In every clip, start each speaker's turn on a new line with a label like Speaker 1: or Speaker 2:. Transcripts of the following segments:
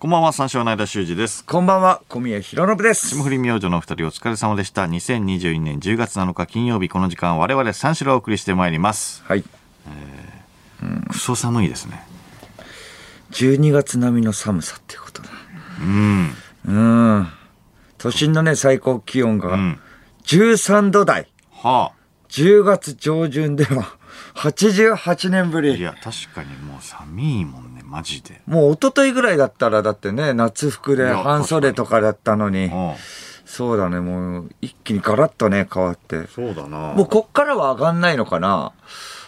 Speaker 1: こんばんは、三照の間修二です。
Speaker 2: こんばんは、小宮弘信です。
Speaker 1: 霜降り明星のお二人お疲れ様でした。2022年10月7日金曜日、この時間我々三四郎をお送りしてまいります。
Speaker 2: はい。
Speaker 1: クソ寒いですね。
Speaker 2: 12月並みの寒さっていうことだ。
Speaker 1: うん。
Speaker 2: うん。都心のね、最高気温が
Speaker 1: ん
Speaker 2: 13度台。
Speaker 1: は
Speaker 2: 10月上旬では88年ぶ
Speaker 1: あ。い
Speaker 2: り。
Speaker 1: や、確かにもう寒いもんね、マジで。
Speaker 2: もう一昨日ぐらいだったら、だってね、夏服で半袖とかだったのに
Speaker 1: う、ん。
Speaker 2: そうだね、もう一気にガラッとね、変わって。
Speaker 1: そうだな。
Speaker 2: もうこっからは上がんないのかな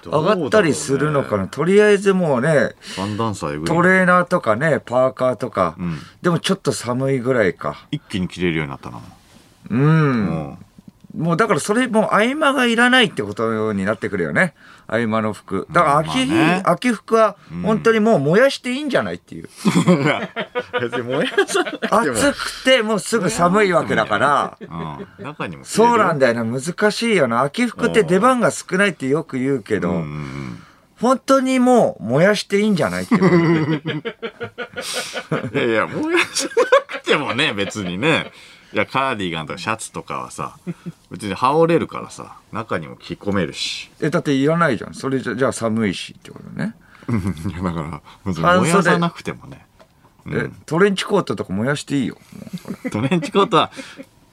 Speaker 2: 上がったりするのかなとりあえずもうね、
Speaker 1: 寒暖差。
Speaker 2: トレーナーとかね、パーカーとか、
Speaker 1: うん。
Speaker 2: でもちょっと寒いぐらいか。
Speaker 1: 一気に着れるようになったな。
Speaker 2: うん。
Speaker 1: うん。
Speaker 2: もうだからそれもう合間がいらないってことになってくるよね。合間の服。だから秋,、
Speaker 1: まあね
Speaker 2: 秋服は本当にもう燃やしていいんじゃないっていう。
Speaker 1: 別に燃やさなくても。
Speaker 2: 暑くてもうすぐ寒いわけだから。
Speaker 1: うん。中にも
Speaker 2: そうなんだよな。難しいよな。秋服って出番が少ないってよく言うけど。本当にもう燃やしていいんじゃないって い
Speaker 1: やいや、燃やさなくてもね、別にね。いや、カーディガンとかシャツとかはさ、別に羽織れるからさ、中にも着込めるし。
Speaker 2: え、だっていらないじゃん。それじゃじゃあ寒いしってことね。
Speaker 1: いや、だから、燃やさなくてもね。
Speaker 2: え、トレンチコートとか燃やしていいよ。
Speaker 1: トレンチコートは、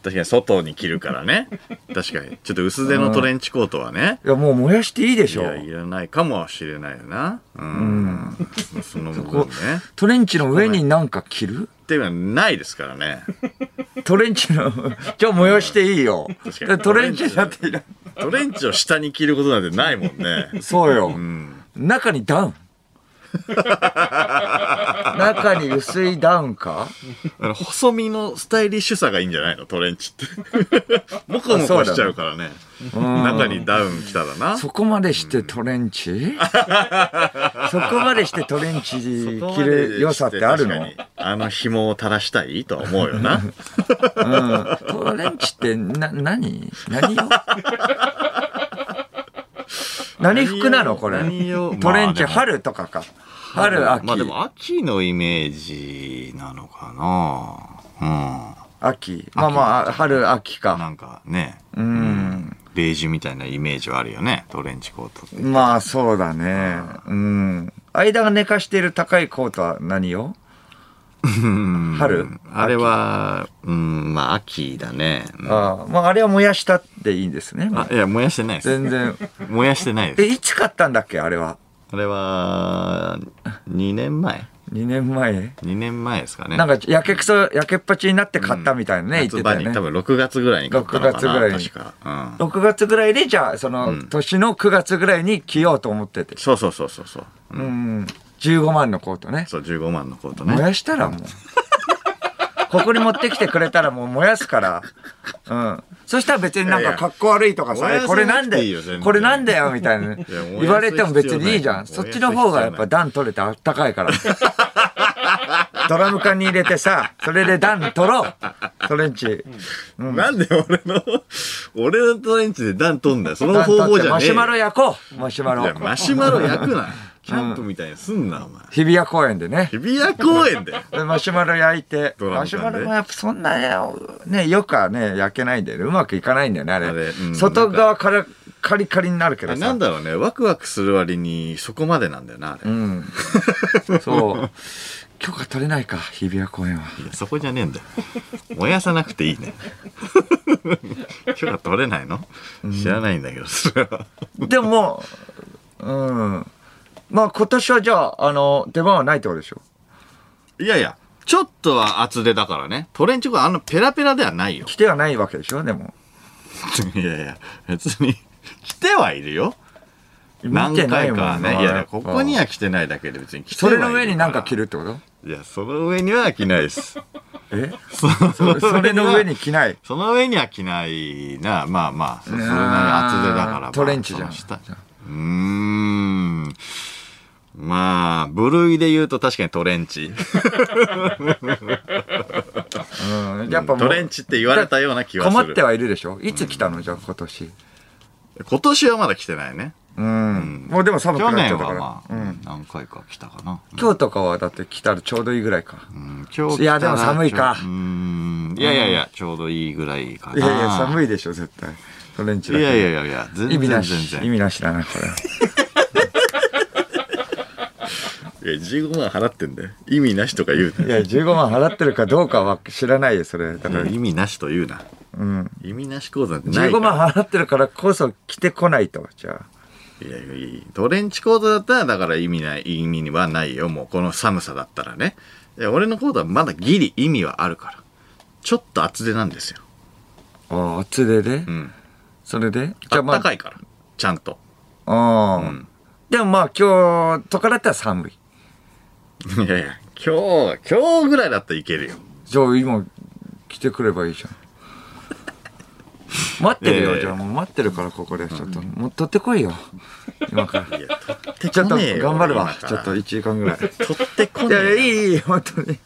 Speaker 1: 確かに外に着るからね。確かに。ちょっと薄手のトレンチコートはね。
Speaker 2: いや、もう燃やしていいでしょ。
Speaker 1: いや、いらないかもしれないよな。うん。その部分ね。
Speaker 2: トレンチの上になんか着る？
Speaker 1: っていうのはないですからね。
Speaker 2: トレンチの、じゃあ燃やしていいよトレンチだっていら
Speaker 1: トレンチを下に着ることなんてないもんね。
Speaker 2: そうよ。
Speaker 1: うん。
Speaker 2: 中にダウン。中に薄いダウンか？
Speaker 1: 細身のスタイリッシュさがいいんじゃないの？トレンチって。モコモコしちゃうからね。中にダウン着たらな。
Speaker 2: そこまでしてトレンチ？そこまでしてトレンチ着る良さってあるの？
Speaker 1: 確かにあの紐を垂らしたいとは思うよな。
Speaker 2: うん。トレンチってな、何？何よ何服なの？これ。トレンチ、春とかか。春、秋。
Speaker 1: まあでも秋のイメージなのかな。
Speaker 2: 秋。まあまあ、春、秋
Speaker 1: うん。
Speaker 2: か。
Speaker 1: なんかね。
Speaker 2: うん。
Speaker 1: ベージュみたいなイメージはあるよね。トレンチコートって。
Speaker 2: まあそうだね。うん。間が寝かしている高いコートは何よ？春？
Speaker 1: あれは、うん、まあ秋だね。うん
Speaker 2: ああ、まああれは燃やしたっていいんですね。
Speaker 1: あ、いや、燃やしてないです。
Speaker 2: 全然。
Speaker 1: 燃やしてない
Speaker 2: え、
Speaker 1: です。
Speaker 2: いつ買ったんだっけあれは？
Speaker 1: あれは、2年前？
Speaker 2: 2年前
Speaker 1: ?2 年前ですかね。
Speaker 2: なんか、やけくそ、やけっぱちになって買ったみたいなね、言ってたよね
Speaker 1: 多。分6月ぐらいに買ったのかな。
Speaker 2: 6月ぐらいに
Speaker 1: 確か。うん。
Speaker 2: 6月ぐらいで、じゃあ、その、年の9月ぐらいに着ようと思ってて。
Speaker 1: そうそうそうそうそう。
Speaker 2: うん。15万のコートね。
Speaker 1: そう、15万のコートね。
Speaker 2: 燃やしたらもう。ここに持ってきてくれたらもう燃やすから。うん。そしたら別になんか格好悪いとかさ、
Speaker 1: いやいや
Speaker 2: えこれなんでこれなんだよみたいな
Speaker 1: や
Speaker 2: 言われても別にいいじゃん。そっちの方がやっぱ暖取れてあったかいから。ドラム缶に入れてさ、それで暖取ろう。トレンチ。
Speaker 1: なんで俺の、俺のトレンチで暖取んだよ。その方法じゃねえよ。
Speaker 2: マシュマロ焼こう。マシュマロ。
Speaker 1: マシュマロ焼くな。キャンプみたいにすんな、お前。
Speaker 2: 日比谷公園でね。
Speaker 1: 日比谷公園で？
Speaker 2: でマシュマロ焼いて、
Speaker 1: ドラム缶で
Speaker 2: マシュマロもやっぱそんなね、よくはね、焼けないんだよね。うまくいかないんだよね、あれ。
Speaker 1: あれうん
Speaker 2: 外側からカリカリになるけどさ。
Speaker 1: なんだろうね。ワクワクする割にそこまでなんだよな、あれ。い
Speaker 2: うん。そう。許可取れないか、日比谷公園は。
Speaker 1: やそこじゃねえんだよ。燃やさなくていいね。許可取れないの？知らないんだけど、それは。
Speaker 2: でももう、うん。まあ今年はじゃあ、あの、出番はないってことでしょ？
Speaker 1: いやいや、ちょっとは厚手だからね。トレンチコートあのペラペラではないよ。
Speaker 2: 来てはないわけでしょ、でも。
Speaker 1: いやいや、別に、来てはいるよ。何回かはね。いやいや、ここには来てないだけで別に来てはいる
Speaker 2: それの上になんか着
Speaker 1: る。
Speaker 2: るってこと？
Speaker 1: いや、その上には着ないです。
Speaker 2: え？
Speaker 1: そ
Speaker 2: そそれの上に着ない？
Speaker 1: その上には着ないな。まあまあ、そそれなりに厚手だから。まあ
Speaker 2: トレンチじゃん。
Speaker 1: その下うーん。まあ、部類で言うと確かにトレンチ。
Speaker 2: うん。やっぱもう
Speaker 1: トレンチって言われたような気はする。
Speaker 2: 困ってはいるでしょ？いつ来たの？じゃあ今年。
Speaker 1: 今年はまだ来てないね。
Speaker 2: うん。もうでも寒く
Speaker 1: 去
Speaker 2: なっちゃったから。
Speaker 1: 年はまあ、
Speaker 2: うん。
Speaker 1: 何回か来たかな。
Speaker 2: 今日とかはだって来たらちょうどいいぐらいか。
Speaker 1: うん、今日
Speaker 2: いやでも寒いか
Speaker 1: ちょうん。いやいやいや、ちょうどいいぐらいかな。
Speaker 2: いやいや、寒
Speaker 1: い。
Speaker 2: いでしょ、絶対。トレンチだけ
Speaker 1: いやいやいやいや、全
Speaker 2: 意味なし。
Speaker 1: 然。
Speaker 2: 意味なしだな、これ。
Speaker 1: いや、15万払ってんだよ。意味なしとか言う
Speaker 2: いや、15万払ってるかどうかは知らないよ、それ。だから、
Speaker 1: 意味なしと言うな。
Speaker 2: うん。
Speaker 1: 意味なし講座なんてない
Speaker 2: 15
Speaker 1: から。
Speaker 2: 万払ってるからこそ来てこないと、じゃあ。
Speaker 1: いやいやトレンチコートだったらだから意味ない意味はないよもうこの寒さだったらね俺のコートはまだギリ意味はあるからちょっと厚手なんですよ
Speaker 2: ああ、厚手で？
Speaker 1: うん
Speaker 2: それで？
Speaker 1: あ
Speaker 2: ま
Speaker 1: ったかいからちゃんと
Speaker 2: あ、ああ、
Speaker 1: うん
Speaker 2: でもまあ今日とかだったら寒い。
Speaker 1: いやいや今日今日ぐらいだったらいけるよ
Speaker 2: じゃあ今来てくればいいじゃん。待ってるよ、じゃあもう待ってるからここでちょっと、もう取ってこいよ。今から。
Speaker 1: いや取って
Speaker 2: ちょっと頑張るわちょっと1時間ぐらい。
Speaker 1: 取ってこ
Speaker 2: いいや、いい、いい、本当に。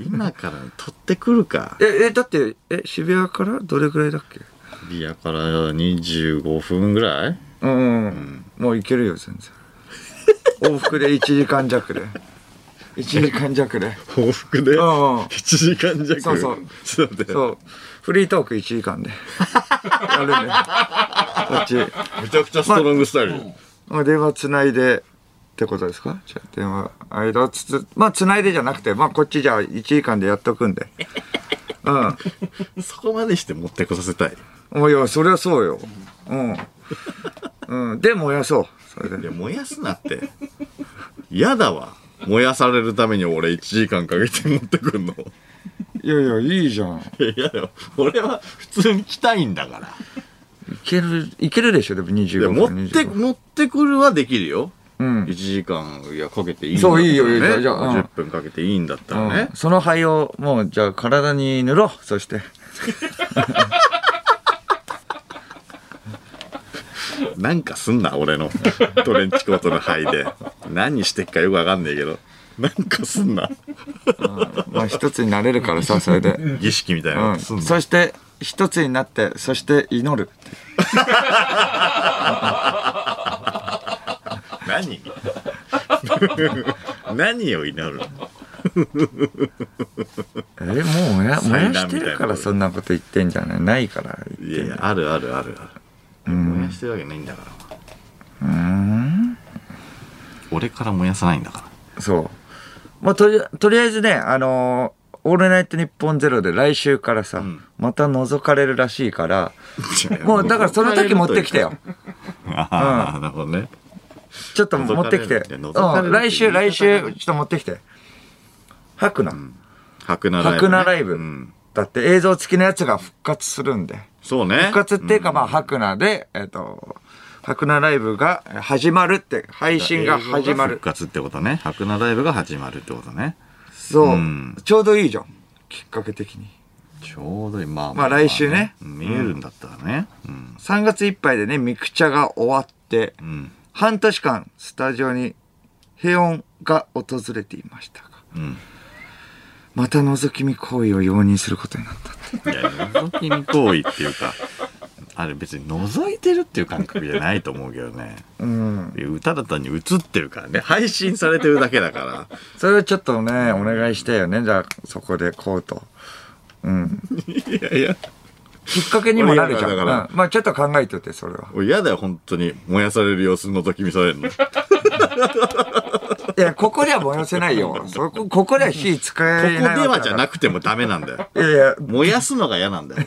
Speaker 1: 今から取ってくるか
Speaker 2: え、え、だって、え、渋谷からどれぐらいだっけ？
Speaker 1: いやから25分ぐらい？
Speaker 2: うん、うん、もういけるよ、全然。往復で1時間弱で。1時間弱で。
Speaker 1: 往復で？
Speaker 2: うんうん。
Speaker 1: 1時間弱？
Speaker 2: そうそう。
Speaker 1: ちょっと待って。
Speaker 2: そう。フリートーク1時間で。やるね。こっち。
Speaker 1: めちゃくちゃストロングスタイル。
Speaker 2: まあ、電話つないでってことですか？じゃあ電話間つつまあつないでじゃなくてまあこっちじゃあ1時間でやっとくんで。うん。
Speaker 1: そこまでして持ってこさせたい？
Speaker 2: いやそりゃそうよ。うん、うん、で燃やそう。それで。
Speaker 1: いや燃やすなって。嫌だわ燃やされるために俺1時間かけて持ってくんの。
Speaker 2: いやいやいいじゃん。
Speaker 1: いや嫌だよ俺は普通に来たいんだから。
Speaker 2: いけるいけるでしょでも
Speaker 1: い
Speaker 2: 25
Speaker 1: や持
Speaker 2: 分
Speaker 1: って
Speaker 2: 25
Speaker 1: 持ってくるはできるよ。
Speaker 2: うん。
Speaker 1: 1時間いやかけていいんだったら、ね、
Speaker 2: そういいよいいよじゃあうん。
Speaker 1: 10分かけていいんだったらね。
Speaker 2: うん、その灰をもうじゃあ体に塗ろう。そして
Speaker 1: なんかすんな俺の。トレンチコートの灰で。何してっかよくわかんねえけど。なんかすんな。
Speaker 2: まあ一つになれるからさそれで。
Speaker 1: 儀式みたいな。
Speaker 2: うん、そして一つになってそして祈る。
Speaker 1: 何？何を祈るの？
Speaker 2: えもう燃やしてるからそんなこと言ってんじゃない？ないから言ってんだ
Speaker 1: いやいやあるあるあるある燃やしてるわけないんだから。
Speaker 2: うん。
Speaker 1: 俺から燃やさないんだか
Speaker 2: そう。まあとりとりあえずねあのーオールナイトニッポンゼロ」で来週からさ、
Speaker 1: ん。
Speaker 2: また覗かれるらしいから
Speaker 1: ら
Speaker 2: もうだからその時持ってきてよ。
Speaker 1: ああなるほどね。
Speaker 2: ちょっと持ってきて、
Speaker 1: 覗かれる
Speaker 2: うん、来週来週ちょっと持ってきて。吐くな、
Speaker 1: 白菜ライブ、ね、
Speaker 2: 白菜ライブ。
Speaker 1: うん。
Speaker 2: だって映像付きのやつが復活するんで
Speaker 1: そうね。
Speaker 2: 復活っていうか、まあ、白菜で、えっ、と、白菜ライブが始まるって、配信が始まる。
Speaker 1: 復。活ってことね。白菜ライブが始まるってことね。
Speaker 2: そう、
Speaker 1: うん。
Speaker 2: ちょうどいいじゃん。きっかけ的に。
Speaker 1: ちょうどいい。まあ
Speaker 2: まあ来週ね。
Speaker 1: うん見えるんだったらね。うん。
Speaker 2: 3月いっぱいでね、ミクチャが終わって、
Speaker 1: うん。
Speaker 2: 半年間、スタジオに平穏が訪れていましたが、
Speaker 1: うん
Speaker 2: また覗き見行為を容認することになった。
Speaker 1: いや覗き見行為っていうかあれ別に覗いてるっていう感覚じゃないと思うけどね
Speaker 2: うん。
Speaker 1: 歌だ単に映ってるからね配信されてるだけだから
Speaker 2: それをちょっとね、お願いしたよね。じゃあ、そこでこうと。うん。
Speaker 1: いやいや
Speaker 2: きっかけにもなるじゃん。
Speaker 1: だから
Speaker 2: うんまあちょっと考えといて、それは。
Speaker 1: 俺嫌だよ本当に燃やされる様子覗き見されるの
Speaker 2: いや、ここでは燃やせないよ。そこ、ここでは火使
Speaker 1: こ
Speaker 2: えない
Speaker 1: こではじゃな
Speaker 2: く
Speaker 1: くてもダメなんだよ
Speaker 2: いやいや、
Speaker 1: 燃やすのが嫌なんだよ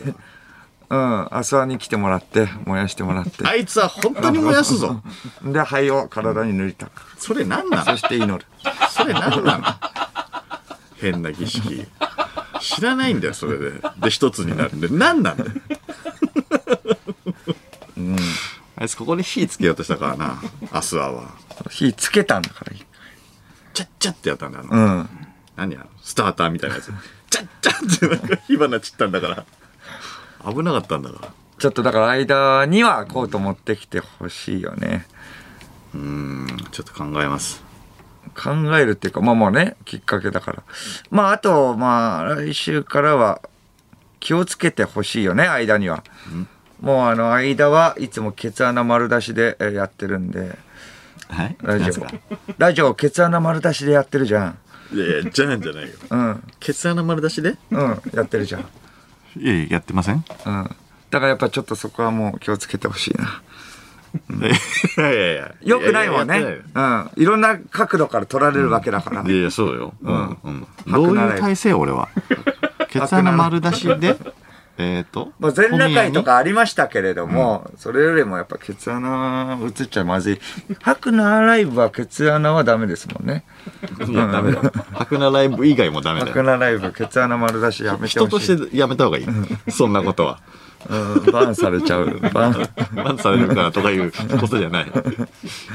Speaker 2: うん。アスワに来てもらって、燃やしてもらって。
Speaker 1: あいつは本当に燃やすぞ
Speaker 2: で、灰を体に塗りたく。
Speaker 1: それ何な
Speaker 2: そ
Speaker 1: の
Speaker 2: して祈る。
Speaker 1: それ何なの？変な儀式知らないんだよそれでで一つになるんで何なんだよ？あいつここに火つけようとしたからなアスワは
Speaker 2: 火つけたんだから。
Speaker 1: チャッチャってやったんだよ、
Speaker 2: うん。
Speaker 1: 何やスターターみたいなやつチャッチャってなんか火花散ったんだから危なかったんだから
Speaker 2: ちょっとだから間にはコート持ってきてほしいよね。
Speaker 1: うーんちょっと考えます
Speaker 2: 考えるっていうか、まあまあね、きっかけだから。まああと、まあ来週からは気をつけてほしいよね、間には。もうあの間はいつもケツ穴丸出しでえーやってるんで
Speaker 1: はい？
Speaker 2: ラジオラジオケツ穴丸出しでやってるじゃん。
Speaker 1: いやいやじゃんじゃないよ。
Speaker 2: うん。
Speaker 1: ケツ穴丸出しで？
Speaker 2: うん。やってるじゃん。
Speaker 1: いやいややってません？
Speaker 2: うん。だからやっぱちょっとそこはもう気をつけてほしいな。い
Speaker 1: やいやいや。
Speaker 2: よくないもんね。
Speaker 1: やややって
Speaker 2: うん。いろんな角度から撮られるわけだから、
Speaker 1: ないいやいやそうよ。うん。うん。どういう体勢俺は。ケツ穴丸出しでえっと？
Speaker 2: まあ、前裸会とかありましたけれども、それよりもやっぱケツ穴映っちゃまずい。白のライブはケツ穴はダメですもんね。
Speaker 1: いやダメだ。白菜ライブ以外もダメだ
Speaker 2: 白
Speaker 1: よ
Speaker 2: のライブ、ケツ穴丸出しやめて
Speaker 1: 人と
Speaker 2: ほしい。
Speaker 1: してやめた方がいい。そんなことは
Speaker 2: うん、バンされちゃう。バン。
Speaker 1: バンされるからとかいうことじゃない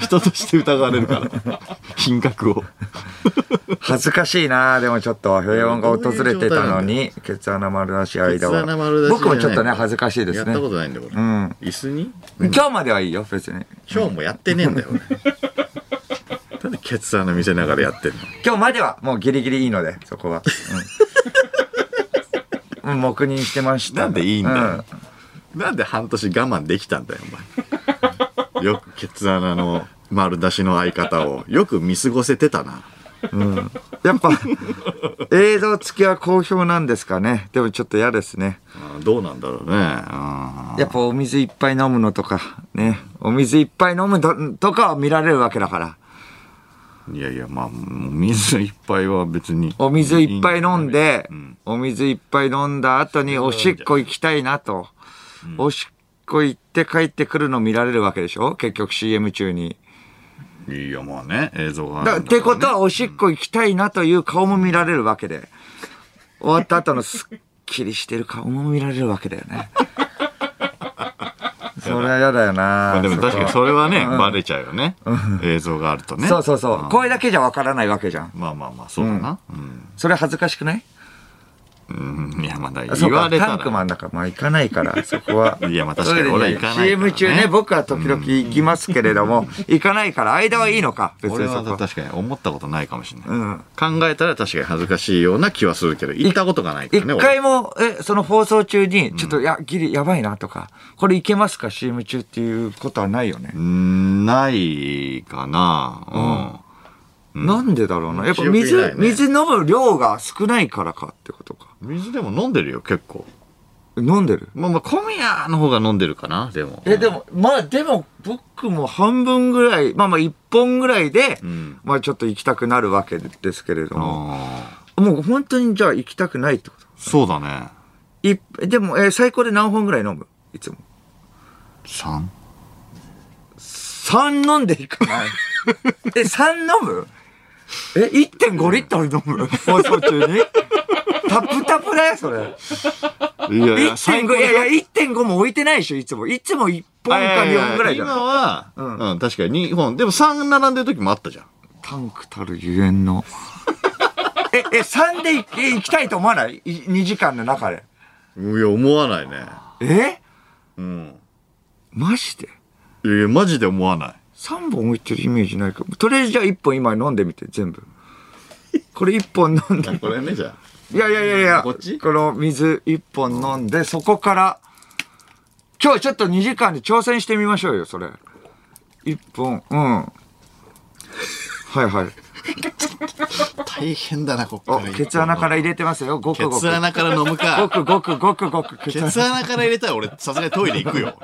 Speaker 1: 人として疑われるから品格を
Speaker 2: 恥ずかしいなでもちょっと平穏が訪れてたのに、ケツ穴丸出し間
Speaker 1: ケツ穴丸出
Speaker 2: は。
Speaker 1: しじゃない
Speaker 2: 僕もちょっとね、恥ずかしいですね
Speaker 1: やった。ことないんだよ俺、
Speaker 2: うん。
Speaker 1: 椅子に？
Speaker 2: 今日まではいいよ、別に。
Speaker 1: 今日もやってねえんだよ俺なんでケツ穴見せながらやってんの？
Speaker 2: 今日まではもうギリギリいいので、そこは。うん。うん黙認してました。
Speaker 1: なんでいいんだよ
Speaker 2: うん
Speaker 1: なんで半年我慢できたんだよお前よくケツ穴の丸出しの相方をよく見過ごせてたな
Speaker 2: やっぱ、映像付きは好評なんですかね。でもちょっと嫌ですね。
Speaker 1: どうなんだろうねあ
Speaker 2: やっぱお水いっぱい飲むのとか、ね。お水いっぱい飲むのとかは見られるわけだから。
Speaker 1: ーいやいやまあ水いっぱいは別に
Speaker 2: お水いっぱい飲んで
Speaker 1: うん、
Speaker 2: お水いっぱい飲んだ後におしっこ行きたいなと。おしっこ行って帰ってくるの見られるわけでしょ？結局 CM 中に。
Speaker 1: いやまあね映像がね
Speaker 2: ってことはおしっこ行きたいなという顔も見られるわけで。終わった後のすっきりしてる顔も見られるわけだよね。それは嫌だよな、
Speaker 1: まあでも確かにそれはね、
Speaker 2: うん
Speaker 1: バレちゃうよね。映像があるとね。
Speaker 2: そうそうそう。
Speaker 1: ん
Speaker 2: 声だけじゃわからないわけじゃん。
Speaker 1: まあまあまあ、そうだな。
Speaker 2: それ恥ずかしくない？
Speaker 1: うん。うんいや、まだ言われたら。
Speaker 2: タンクマンだから、まあ行かないから、そこは。
Speaker 1: いやまあ確かに俺は行かないからね
Speaker 2: CM 中ね、僕は時々行きますけれども、行かないから、間はいいのか、別
Speaker 1: 俺は
Speaker 2: にそこ。
Speaker 1: 確かに思ったことないかもしれない。
Speaker 2: うん。
Speaker 1: 考えたら確かに恥ずかしいような気はするけど、行ったことがないから
Speaker 2: 一
Speaker 1: ね。俺
Speaker 2: 回も、え、その放送中に、ちょっと、いや、ギリやばいなとか、これいけますか ?CM 中っていうことはないよね？
Speaker 1: う。んないかな。
Speaker 2: なんでだろうな。やっぱ水、
Speaker 1: ね
Speaker 2: 水飲む量が少ないからかってことか。
Speaker 1: うん。水でも飲んでるよ、結構。
Speaker 2: 飲んでる？
Speaker 1: まあまあ、小宮の方が飲んでるかな、でも。
Speaker 2: え、でも、まあでも、僕も半分ぐらい、まあまあ一本ぐらいで、
Speaker 1: うん。
Speaker 2: まあちょっと行きたくなるわけですけれども、
Speaker 1: あ
Speaker 2: もう本当にじゃあ行きたくないってこ
Speaker 1: あ。そうだね。
Speaker 2: といでも、えー最高で何本ぐらい飲む？いつも。
Speaker 1: 3?
Speaker 2: 3飲んでいかないえ、3飲む？え、1.5リットル飲む？放送中に？タプタプだよ、それ。
Speaker 1: いやいや、最
Speaker 2: 1.5、
Speaker 1: 高
Speaker 2: いやいや、1.5も置いてないでしょ、いつも。いつも1本か2本ぐらいじゃん。
Speaker 1: 今は、
Speaker 2: う
Speaker 1: うんん、確かに2本。でも3並んでる時もあったじゃん。
Speaker 2: タンクたるゆえんの。え、え、3で行行きたいと思わない ?2 時間の中で。
Speaker 1: いや、思わないね。
Speaker 2: え？
Speaker 1: うん。
Speaker 2: マジで？
Speaker 1: いやいや、マジで思わない。
Speaker 2: 3本置いてるイメージないか。とりあえずじゃあ1本今飲んでみて全部。これ1本飲んだ
Speaker 1: これね、じゃあ。
Speaker 2: いやいやいやいや
Speaker 1: こっち？
Speaker 2: この水1本飲んでそこから今日ちょっと2時間で挑戦してみましょうよそれ。1本うん。はいはい
Speaker 1: 大変だな、こっ
Speaker 2: お
Speaker 1: から。
Speaker 2: ケツ穴から入れてますよごく
Speaker 1: ケ
Speaker 2: ごく
Speaker 1: ツ穴から飲む
Speaker 2: ご
Speaker 1: か。
Speaker 2: くごくごくごくケ
Speaker 1: ケ
Speaker 2: ツ
Speaker 1: ツ穴から入れたら俺、さすがにトイレ行くよ。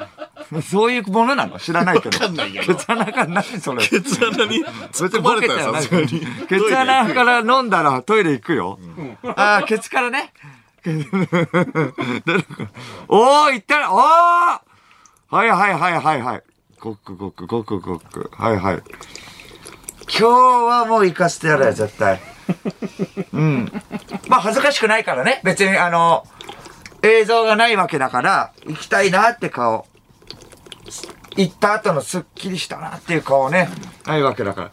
Speaker 2: 穴そういうものなの？知らないけど
Speaker 1: わかんないけど
Speaker 2: ケツ穴から何それ？
Speaker 1: ケツ穴に突っ込まれたらさすがに。
Speaker 2: ケツ穴から飲んだらトイレ行くよ。ああ、ケツからね。おー、行ったら、おーはいはいはいはいはい。ごくごくごくごく。はいはい。今日はもう行かせてやるよ、絶対。うん。まあ恥ずかしくないからね。別にあの、映像がないわけだから、行きたいなって顔。行った後のスッキリしたなっていう顔ね、ないわけだから。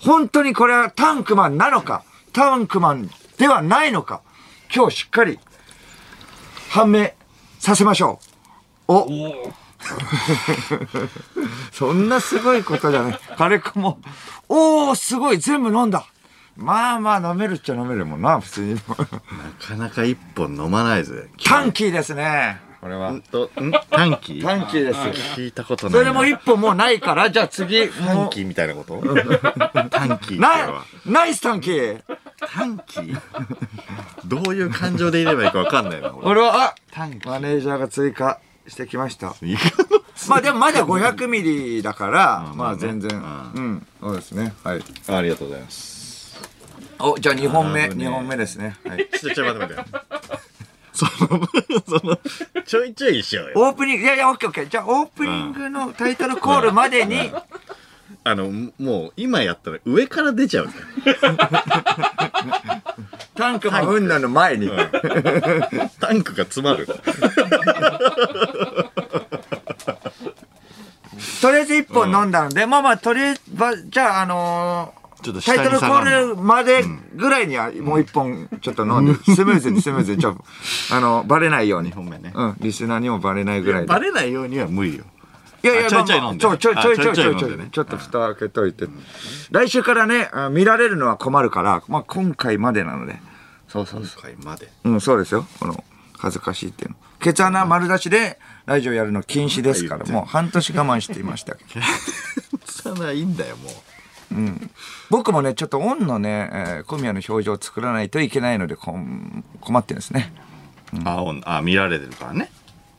Speaker 2: 本当にこれはタンクマンなのか、タンクマンではないのか、今日しっかり判明させましょう。お そんなすごいことじゃない。彼かも、おー、すごい、全部飲んだ。まあまあ飲めるっちゃ飲めるもんな、普通に。
Speaker 1: なかなか一本飲まないぜ。
Speaker 2: タンキーですね。これは
Speaker 1: ん？と、ん？短期
Speaker 2: 短期です。
Speaker 1: 聞いたことない
Speaker 2: そ
Speaker 1: な。
Speaker 2: れでも一本もうないから、じゃあ次、
Speaker 1: 短期みたいなこと？短期
Speaker 2: な
Speaker 1: は。
Speaker 2: ナイス短期
Speaker 1: 短期？どういう感情でいればいいかわかんないな、俺。
Speaker 2: 俺は、あ
Speaker 1: 短期
Speaker 2: マネージャーが追加してきました。
Speaker 1: い
Speaker 2: まあでもまだ500ミリだから、
Speaker 1: うん
Speaker 2: まあ全然、
Speaker 1: う
Speaker 2: うん、そうですね。はい。
Speaker 1: ありがとうございます。
Speaker 2: お、じゃあ2本目、
Speaker 1: なるほどね
Speaker 2: 2本目ですね。はい。
Speaker 1: ちょ、ちょ、待って待って。その、その、ちょいちょいしようよ。
Speaker 2: オープニング、いやいや、オッケーオッケー。じゃあオープニングのタイトルコールまでに、
Speaker 1: あの、もう、今やったら上から出ちゃうじ
Speaker 2: タンクもうんだの前に。
Speaker 1: タンクが詰まる。
Speaker 2: とりあえず1本飲んだので、まあまあ、とりあえず、ばじゃあ、あのー
Speaker 1: ちょっと
Speaker 2: タイトルコールまでぐらいにはもう一本ちょっと飲んで、スムーズにスムーズに、ちょっと、あの、バレないように。
Speaker 1: 2本目ね
Speaker 2: うん、リスナーにもバレないぐらいで。
Speaker 1: バレないようには無理よ。
Speaker 2: いやいや、
Speaker 1: あちょいちょい飲んで
Speaker 2: ちょいちょいちょいちょいちょいちょっと蓋開けといて。来週からね、あ見られるのは困るから、まあ今回までなので。そうそうそう。
Speaker 1: 今回まで。
Speaker 2: うん、そうですよ。この、恥ずかしいっていうの。ケツ穴丸出しでラジオやるの禁止ですから、もう半年我慢していましたけど。
Speaker 1: さないいんだよ、もう。
Speaker 2: 僕もね、ちょっとオンのね、えー小宮の表情を作らないといけないので、こん困ってるんですね。
Speaker 1: あ、おんあ、見られてるからね。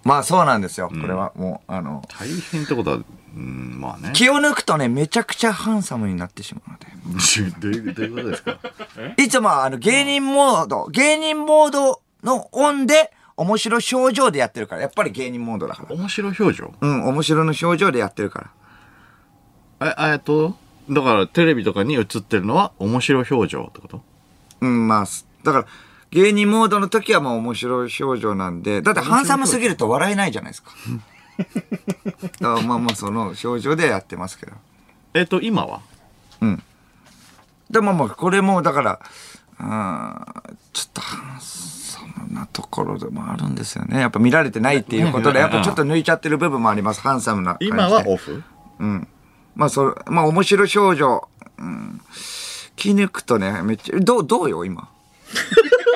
Speaker 2: まあそうなんですよ。これはもう、あの、
Speaker 1: 大変ってことは、うん、まあね。
Speaker 2: 気を抜くとね、めちゃくちゃハンサムになってしまうので。
Speaker 1: どういうどういうことですか？
Speaker 2: いつもはあの芸人モード、芸人モードのオンで面白表情でやってるから。やっぱり芸人モードだから。
Speaker 1: 面白表情？
Speaker 2: うん、面白の表情でやってるから。
Speaker 1: え、えっと、だからテレビとかに映ってるのは面白表情ってこと？
Speaker 2: うん、まあ、すだから、芸人モードの時はまあ面白い表情なんで、だってハンサムすぎると笑えないじゃないですか。だからまあまあその表情でやってますけど。
Speaker 1: えっと、今は？
Speaker 2: でもまあこれもだから、うん、ちょっとハンサムなところでもあるんですよね。やっぱ見られてないっていうことで、やっぱちょっと抜いちゃってる部分もあります。ハンサムな感じで。
Speaker 1: 今はオフ？
Speaker 2: まあ、それ、まあ、面白い表情。うん。気抜くとね、めっちゃ、どう、どうよ、今？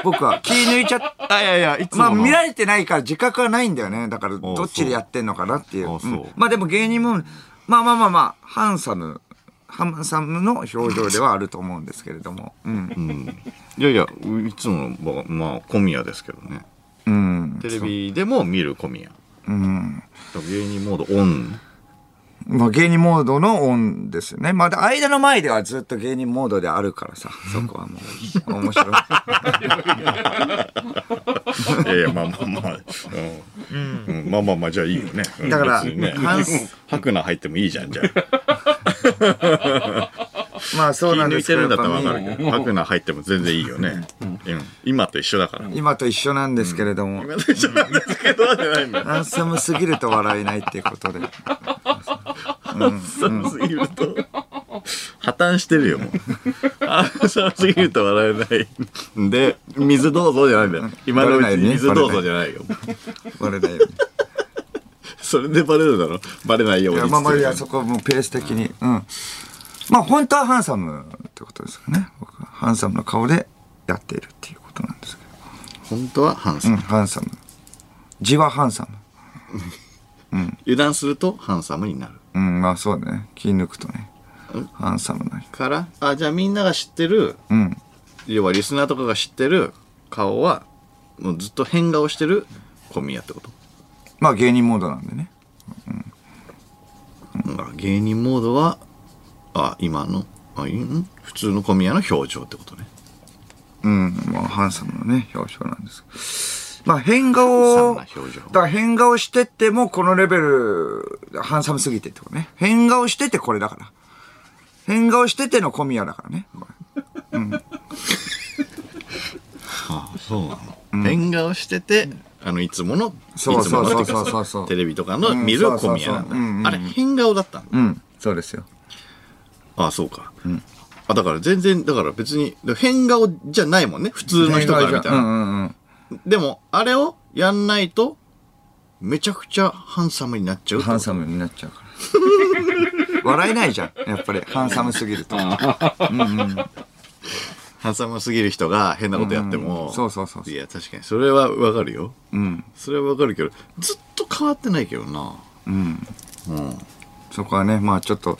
Speaker 2: 僕は気抜いちゃっ
Speaker 1: あ、いやいや、いつ
Speaker 2: まあ。見られてないから自覚はないんだよね。だから、どっちでやってんのかなっていう。
Speaker 1: あそう
Speaker 2: うんまあ、でも芸人も、まあまあまあまあ、ハンサム、ハンサムの表情ではあると思うんですけれども。うん。
Speaker 1: いやいや、いつもの、まあ、小宮ですけどね。
Speaker 2: うん。
Speaker 1: テレビでも見る小宮。
Speaker 2: うん。
Speaker 1: 芸人モードオン。
Speaker 2: まあ、芸人モードのオンですよね。まあ、間の前ではずっと芸人モードであるからさ、そこはもう、面白い。
Speaker 1: いやいや、まあまあまあ。うんうんまあまあまあ、じゃあいいよね。うん
Speaker 2: だから
Speaker 1: ね
Speaker 2: ハンス、
Speaker 1: ハクナ入ってもいいじゃん、じゃあ。
Speaker 2: まあ、そうなんですけど
Speaker 1: てるんだったらわかるけど、ハクナ入っても全然いいよね。うん今と一緒だから。
Speaker 2: 今と一緒なんですけれども、
Speaker 1: 今と一緒なんですけど、じゃないんだよ。
Speaker 2: ハンサムすぎると笑えないっていうことで。
Speaker 1: 寒すぎると、破綻してるよ、もう。あ寒すぎると笑えない。ん。で、水どうぞじゃないん。だよ。今のうちに水どうぞじゃないよ。
Speaker 2: バレないように。
Speaker 1: それでバレるだろ。バレないように
Speaker 2: いや、まあまあ、いや、そこはもうペース的に。うん。まあ、本当はハンサムってことですかね。僕はハンサムな顔でやっているっていうことなん。ですけど
Speaker 1: 本当はハンサ
Speaker 2: ど。う
Speaker 1: ム
Speaker 2: ん、。ハンサム。字はハンサム。
Speaker 1: 油断するとハンサムになる。
Speaker 2: うん、まあそうだね。気抜くとね。ハンサムな人。
Speaker 1: から、あ、じゃあみんなが知ってる、
Speaker 2: うん。
Speaker 1: 要はリスナーとかが知ってる顔は、もうずっと変顔してる小宮ってこと？
Speaker 2: まあ芸人モードなんでね。
Speaker 1: うん芸人モードは、あ、今の、あいん？普通の小宮の表情ってことね。
Speaker 2: うん、まあハンサムなね、表情なんです。まあ変顔を、だから変顔してってもこのレベル、ハンサムすぎてってことね。変顔しててこれだから。変顔してての小宮だからね。
Speaker 1: あそうなの、変顔してて、あのいつもの
Speaker 2: そうそうそうそう。そう
Speaker 1: テレビとかの見る小宮なんだ、
Speaker 2: そうそう
Speaker 1: あれ変顔だったんだ、
Speaker 2: うん、そうですよ。
Speaker 1: ああそうか、あだから全然だから別に変顔じゃないもんね。普通の人から見たら、
Speaker 2: うんうんうん。
Speaker 1: でもあれをやんないとめちゃくちゃハンサムになっちゃう
Speaker 2: ハンサムになっちゃうから。笑えないじゃん。やっぱり、ハンサムすぎると。うんうん。
Speaker 1: ハンサムすぎる人が変なことやっても、
Speaker 2: うんそうそうそう
Speaker 1: いや確かに。それはわかるよ。
Speaker 2: うん。
Speaker 1: それはわかるけどずっと変わってないけどな。
Speaker 2: うん。
Speaker 1: うん。
Speaker 2: そこはねまあちょっと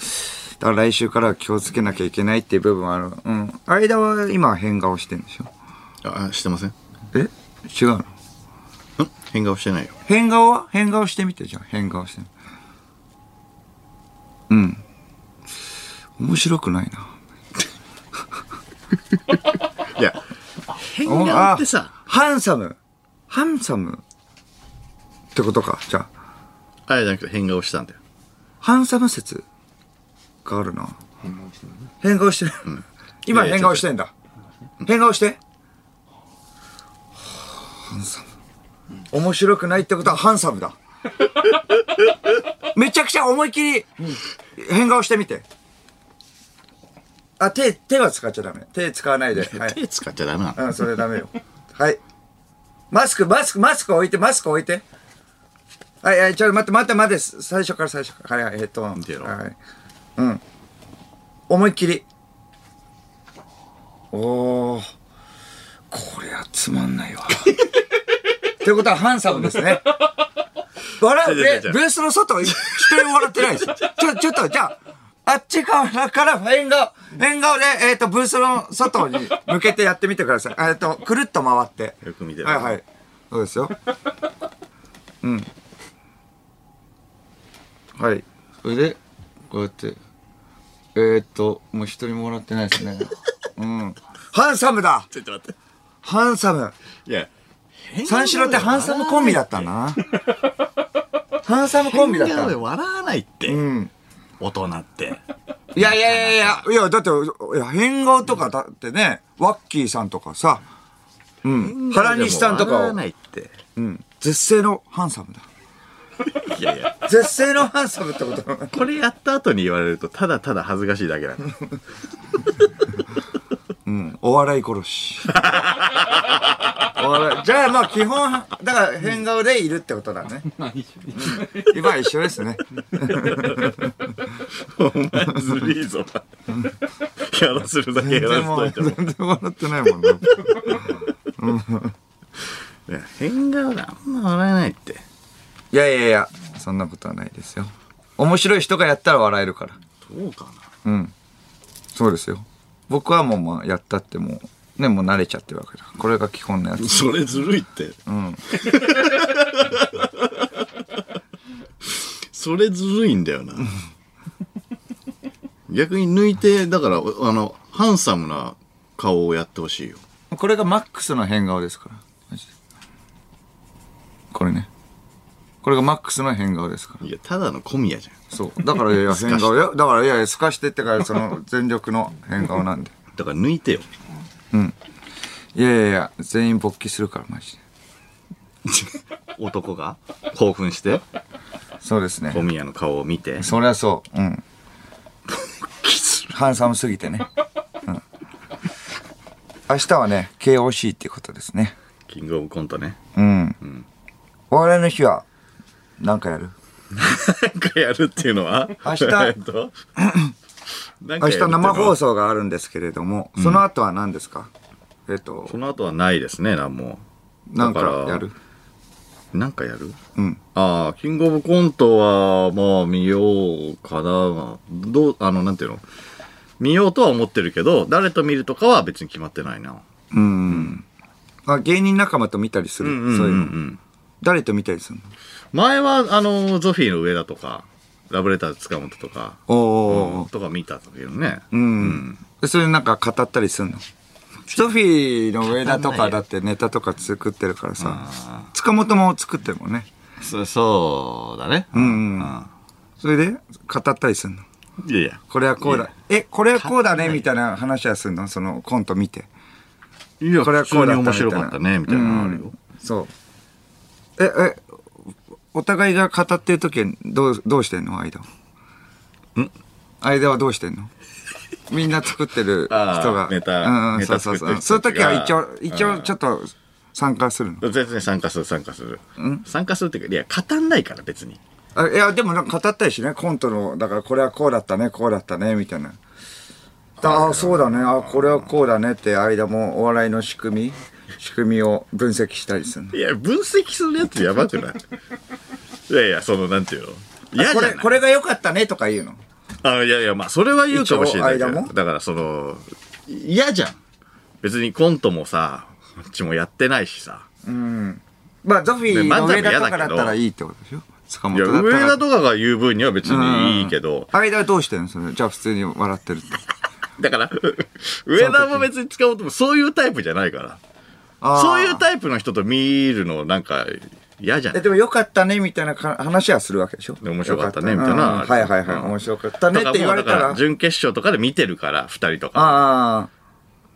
Speaker 2: だから来週からは気をつけなきゃいけないっていう部分はある。うん。間は今変顔してんでしょ？
Speaker 1: あしてませんん。
Speaker 2: え？違うの？
Speaker 1: 変顔してないよ。
Speaker 2: 変顔は？変顔してみてじゃあ。変顔してうん。面白くないな。い
Speaker 1: や。変顔ってさ。
Speaker 2: ハンサム。ハンサム。ってことか。じゃあ。
Speaker 1: あれじゃなくて変顔したんだよ。
Speaker 2: ハンサム説があるな。変顔してる今変顔してんだ。変顔してハンサム面白くないってことはハンサムだ めちゃくちゃ思いっきり変顔してみてあ手手は使っちゃダメ手使わないではい
Speaker 1: 手使っちゃダメなの
Speaker 2: うん、それダメよ。はい。マスク、マスク、マスク置いて、マスク置いて。はい、はい、ちょっと待って、待って、待って、最初から最初から。はい、はい、えっと、はい。うん。思いっきり。おー。こりゃつまんないわ。ってことはハンサムですね。笑う、え
Speaker 1: 違う違う違う
Speaker 2: ブースの外、一人も笑ってないですよ。ちょ、ちょっと、じゃあ、あっち側から変顔、変顔で、えっ、と、ブースの外に向けてやってみてください。えっと、くるっと回って。
Speaker 1: よく見てる
Speaker 2: はいはい。そうですよ。うん。はい。それで、こうやって。えー、っと、もう一人も笑ってないですね。うん。ハンサムだ
Speaker 1: ちょっと待って
Speaker 2: ハンサム。
Speaker 1: いや
Speaker 2: 三四郎ってハンサムコンビだったんだな。ハンサムコンビだった
Speaker 1: 変顔で笑わないって、
Speaker 2: うん。
Speaker 1: 大人って
Speaker 2: いやいやいやいや、いや、だって、いや、変顔とかだってね、ワッキーさんとかさ、うん。原西さんとかを
Speaker 1: 笑わ、ないって
Speaker 2: うん。絶世のハンサムだ。
Speaker 1: いやいや
Speaker 2: 絶世のハンサムってこと
Speaker 1: これやった後に言われるとただただ恥ずかしいだけなの
Speaker 2: うん。お笑い殺し。お笑いじゃあまあ基本、だから変顔でいるってことだね。今は一緒ですね。
Speaker 1: お前ずるいぞやらせるだけやらせ
Speaker 2: 全然もう
Speaker 1: といても
Speaker 2: 全然笑ってないもんね。
Speaker 1: いや変顔であんま笑えないって
Speaker 2: いやいやいや、そんなことはないですよ。面白い人がやったら笑えるから。
Speaker 1: どうか
Speaker 2: うん。そうですよ。僕はもうまあやったってもう、ね、もう慣れちゃってるわけだ。これが基本のやつ
Speaker 1: な。それずるいって
Speaker 2: うん。
Speaker 1: それずるいんだよな 逆に抜いてだからあのハンサムな顔をやってほしいよ
Speaker 2: これがマックスの変顔ですから。マジでこれね。これがマックスの変顔ですから。
Speaker 1: いやただの小宮じゃん
Speaker 2: そう。だからいやいや変顔。いや、だからいやいや、透かしてってからその全力の変顔なんで。
Speaker 1: だから抜いてよ
Speaker 2: いやいやいや、全員勃起するから、マジで。
Speaker 1: 男が？興奮して？
Speaker 2: そうですね
Speaker 1: 小。宮の顔を見て？
Speaker 2: そりゃそう。うん。ハンサムすぎてね。うん。明日はね、KOC っていうことですね。
Speaker 1: キングオブコントね
Speaker 2: うん。お笑いの日は、なんかやる？
Speaker 1: なんかやるっていうのは？
Speaker 2: 明日明日生放送があるんですけれども、その後は何ですか？えっと
Speaker 1: そ、の後はないですね何も
Speaker 2: なん
Speaker 1: だか
Speaker 2: やる？
Speaker 1: なんかやる？
Speaker 2: うん。
Speaker 1: ああ、キングオブコントは、まあ、見ようかな。どう、あの、なんていうの？見ようとは思ってるけど、誰と見るとかは別に決まってないな。
Speaker 2: うん。あ、芸人仲間と見たりする？そういうの。
Speaker 1: ん。
Speaker 2: 誰と見たりするの？
Speaker 1: 前は、あの、ゾフィーの上田とか、ラブレターズ塚本とか、
Speaker 2: おーおーおー
Speaker 1: とか見たけどね。
Speaker 2: うん。でそれなんか語ったりするの？ソフィーの上田とかだってネタとか作ってるからさ、塚本も作ってるもんね。
Speaker 1: そそうだね。
Speaker 2: うんうん。それで語ったりするの？
Speaker 1: いやいや。
Speaker 2: これはこうだ。え、これはこうだねみたいな話はするの？そのコント見て。
Speaker 1: いや、
Speaker 2: これはこうだったみたいな
Speaker 1: 白かったね、みたいなのあるよ。
Speaker 2: そう。え、え、お互いが語ってる時はどう、どうしてんの？間は。
Speaker 1: ん？
Speaker 2: 間はどうしてんの？みんな作ってる 人
Speaker 1: あ
Speaker 2: が。
Speaker 1: ーネタ
Speaker 2: うんうん、
Speaker 1: ネタ
Speaker 2: そうそうそう。
Speaker 1: 作ってる人
Speaker 2: そういう時は一応
Speaker 1: た、
Speaker 2: 一応ちょっと参加するの？
Speaker 1: 全然参加する、参加する。参加するっていうか、いや、語んないから、別に。
Speaker 2: あいや、でもなんか語ったりしね、コントの、だからこれはこうだったね、こうだったね、みたいな。ああ、そうだね。あこれはこうだねって間もお笑いの仕組み、仕組みを分析したりするの。
Speaker 1: いや、分析するやつやばくない？いやいや、その、なんていうの？嫌じゃない？
Speaker 2: これ、これが良かったねとか言うの？
Speaker 1: あいやいや、まあ、それは言うかもしれないけどだから、その、嫌じゃん。別にコントもさ、こっちもやってないしさ。
Speaker 2: まあ、ゾフィーの上田とかだったらいいってことでしょ？塚
Speaker 1: いや、
Speaker 2: 本だったら。
Speaker 1: 上田とかが言う分には別にいいけど、
Speaker 2: 間はどうしてんの？それ。じゃあ普通に笑ってるって。
Speaker 1: だから、上田も別に使おうとも、そういうタイプじゃないから。そういうタイプの人と見るのなんか嫌じゃん
Speaker 2: え、。でも良かったねみたいなか話はするわけでしょ？
Speaker 1: で面白かったねみたいな
Speaker 2: うんはいはいはい。
Speaker 1: うん
Speaker 2: 面白かったねって言われたら
Speaker 1: ら。準決勝とかで見てるから、二人とか。
Speaker 2: ああ。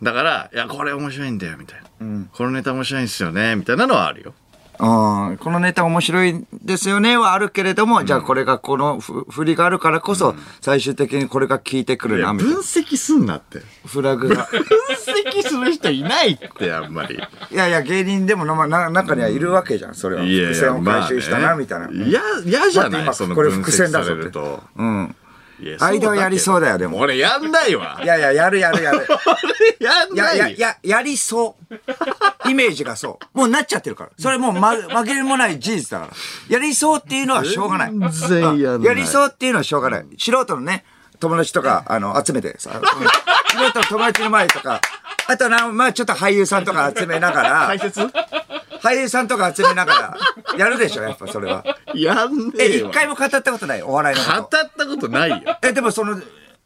Speaker 1: だから、いや、これ面白いんだよ、みたいな。
Speaker 2: うん
Speaker 1: このネタ面白いんですよね、みたいなのはあるよ。
Speaker 2: うん、このネタ面白いですよねはあるけれども、じゃあこれがこのふ振りがあるからこそ、最終的にこれが効いてくるな、みたい
Speaker 1: 分析すんなって。
Speaker 2: な。フラグが。
Speaker 1: 分析する人いないって、あんまり。
Speaker 2: いやいや、芸人でもなな中にはいるわけじゃん、それは。
Speaker 1: いやいや、
Speaker 2: 伏線を回収したな、みたいな。
Speaker 1: いや、嫌じゃない
Speaker 2: 待って今
Speaker 1: その
Speaker 2: これ
Speaker 1: 分析さ
Speaker 2: 伏線だぞ
Speaker 1: れると。
Speaker 2: うん。
Speaker 1: いや
Speaker 2: 間はやりそうだよでも
Speaker 1: 俺やんないわ
Speaker 2: い。やいや、やるやるやる。
Speaker 1: 俺やん
Speaker 2: いや
Speaker 1: ない
Speaker 2: いやいや、やりそう。イメージがそう。もうなっちゃってるから。それもう、ま、負けもない事実だから。やりそうっていうのはしょうがない。
Speaker 1: 全然やんない
Speaker 2: やりそうっていうのはしょうがない。素人のね、友達とか、あの、集めてさ、素人の友達の前とか、あとな、まあちょっと俳優さんとか集めながら、
Speaker 1: 説？
Speaker 2: 俳優さんとか集めながら、やるでしょ、やっぱそれは。
Speaker 1: やんね
Speaker 2: え、
Speaker 1: えわ。
Speaker 2: 一回も語ったことないお笑いの
Speaker 1: 語
Speaker 2: こと。
Speaker 1: ったことないよ。
Speaker 2: え、でもその、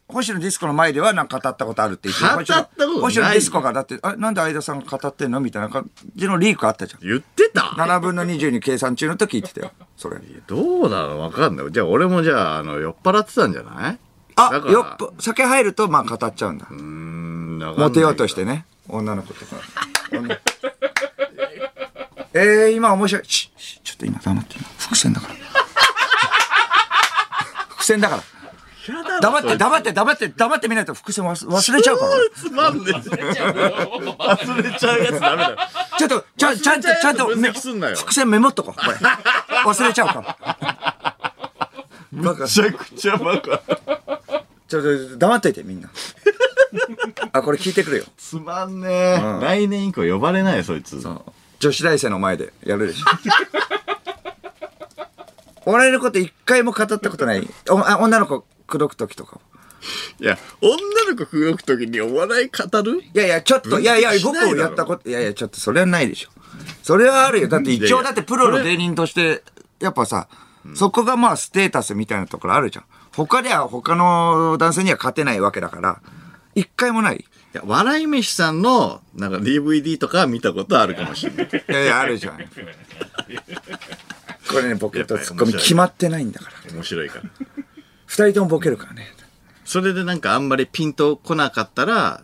Speaker 2: 星野ディスコの前ではなんか語ったことあるって言って
Speaker 1: 語ったことない
Speaker 2: 星野ディスコがだって、あ、なんで相田さんが語ってんのみたいな感じのリークあったじゃん。
Speaker 1: 言ってた
Speaker 2: ？7分の20に計算中の時言ってたよ。それ。
Speaker 1: どうなの？わかんない。じゃあ俺もじゃあ、あの、酔っ払ってたんじゃない？
Speaker 2: あよっぽ、酒入ると、まあ語っちゃうんだ。
Speaker 1: うーん、
Speaker 2: モテようとしてね。女の子とか。女えー、今面白い。ししちょっと今黙って。伏線だから。伏線だから。黙って、黙って、黙って、黙ってみないと伏線忘忘れちゃうから。
Speaker 1: つまんねえ。忘れちゃうやつダメだよ。
Speaker 2: ちょっと、ちゃん、ちゃんと、ちゃんと、
Speaker 1: 分析すんなよ
Speaker 2: 伏線メモっとこう。これ。忘れちゃうから。バカ
Speaker 1: めちゃくちゃバカ。
Speaker 2: ちょっと、黙っといて、みんな。あ、これ聞いてくれよ。
Speaker 1: つまんねえ。来年以降呼ばれないよ、そいつ。
Speaker 2: 女子大生の前でやるでしょ。お笑いのこと一回も語ったことない。おあ女の子口説く時とか。
Speaker 1: いや、女の子口説くときにお笑い語る？
Speaker 2: いやいや、ちょっと、いやいや、僕
Speaker 1: しないだろ
Speaker 2: もやったこと、いやいや、ちょっとそれはないでしょ。それはあるよ。だって一応、だってプロの芸人として、やっぱさ、そこがまあステータスみたいなところあるじゃん。他では他の男性には勝てないわけだから、一回もない。
Speaker 1: いや、笑い飯さんの、なんか DVD とか見たことあるかもしれない。
Speaker 2: いやいや、あるじゃん。これね、ボケとツッコミ決まってないんだから。
Speaker 1: 面白いから。
Speaker 2: 二人ともボケるからね。
Speaker 1: それでなんかあんまりピンとこなかったら、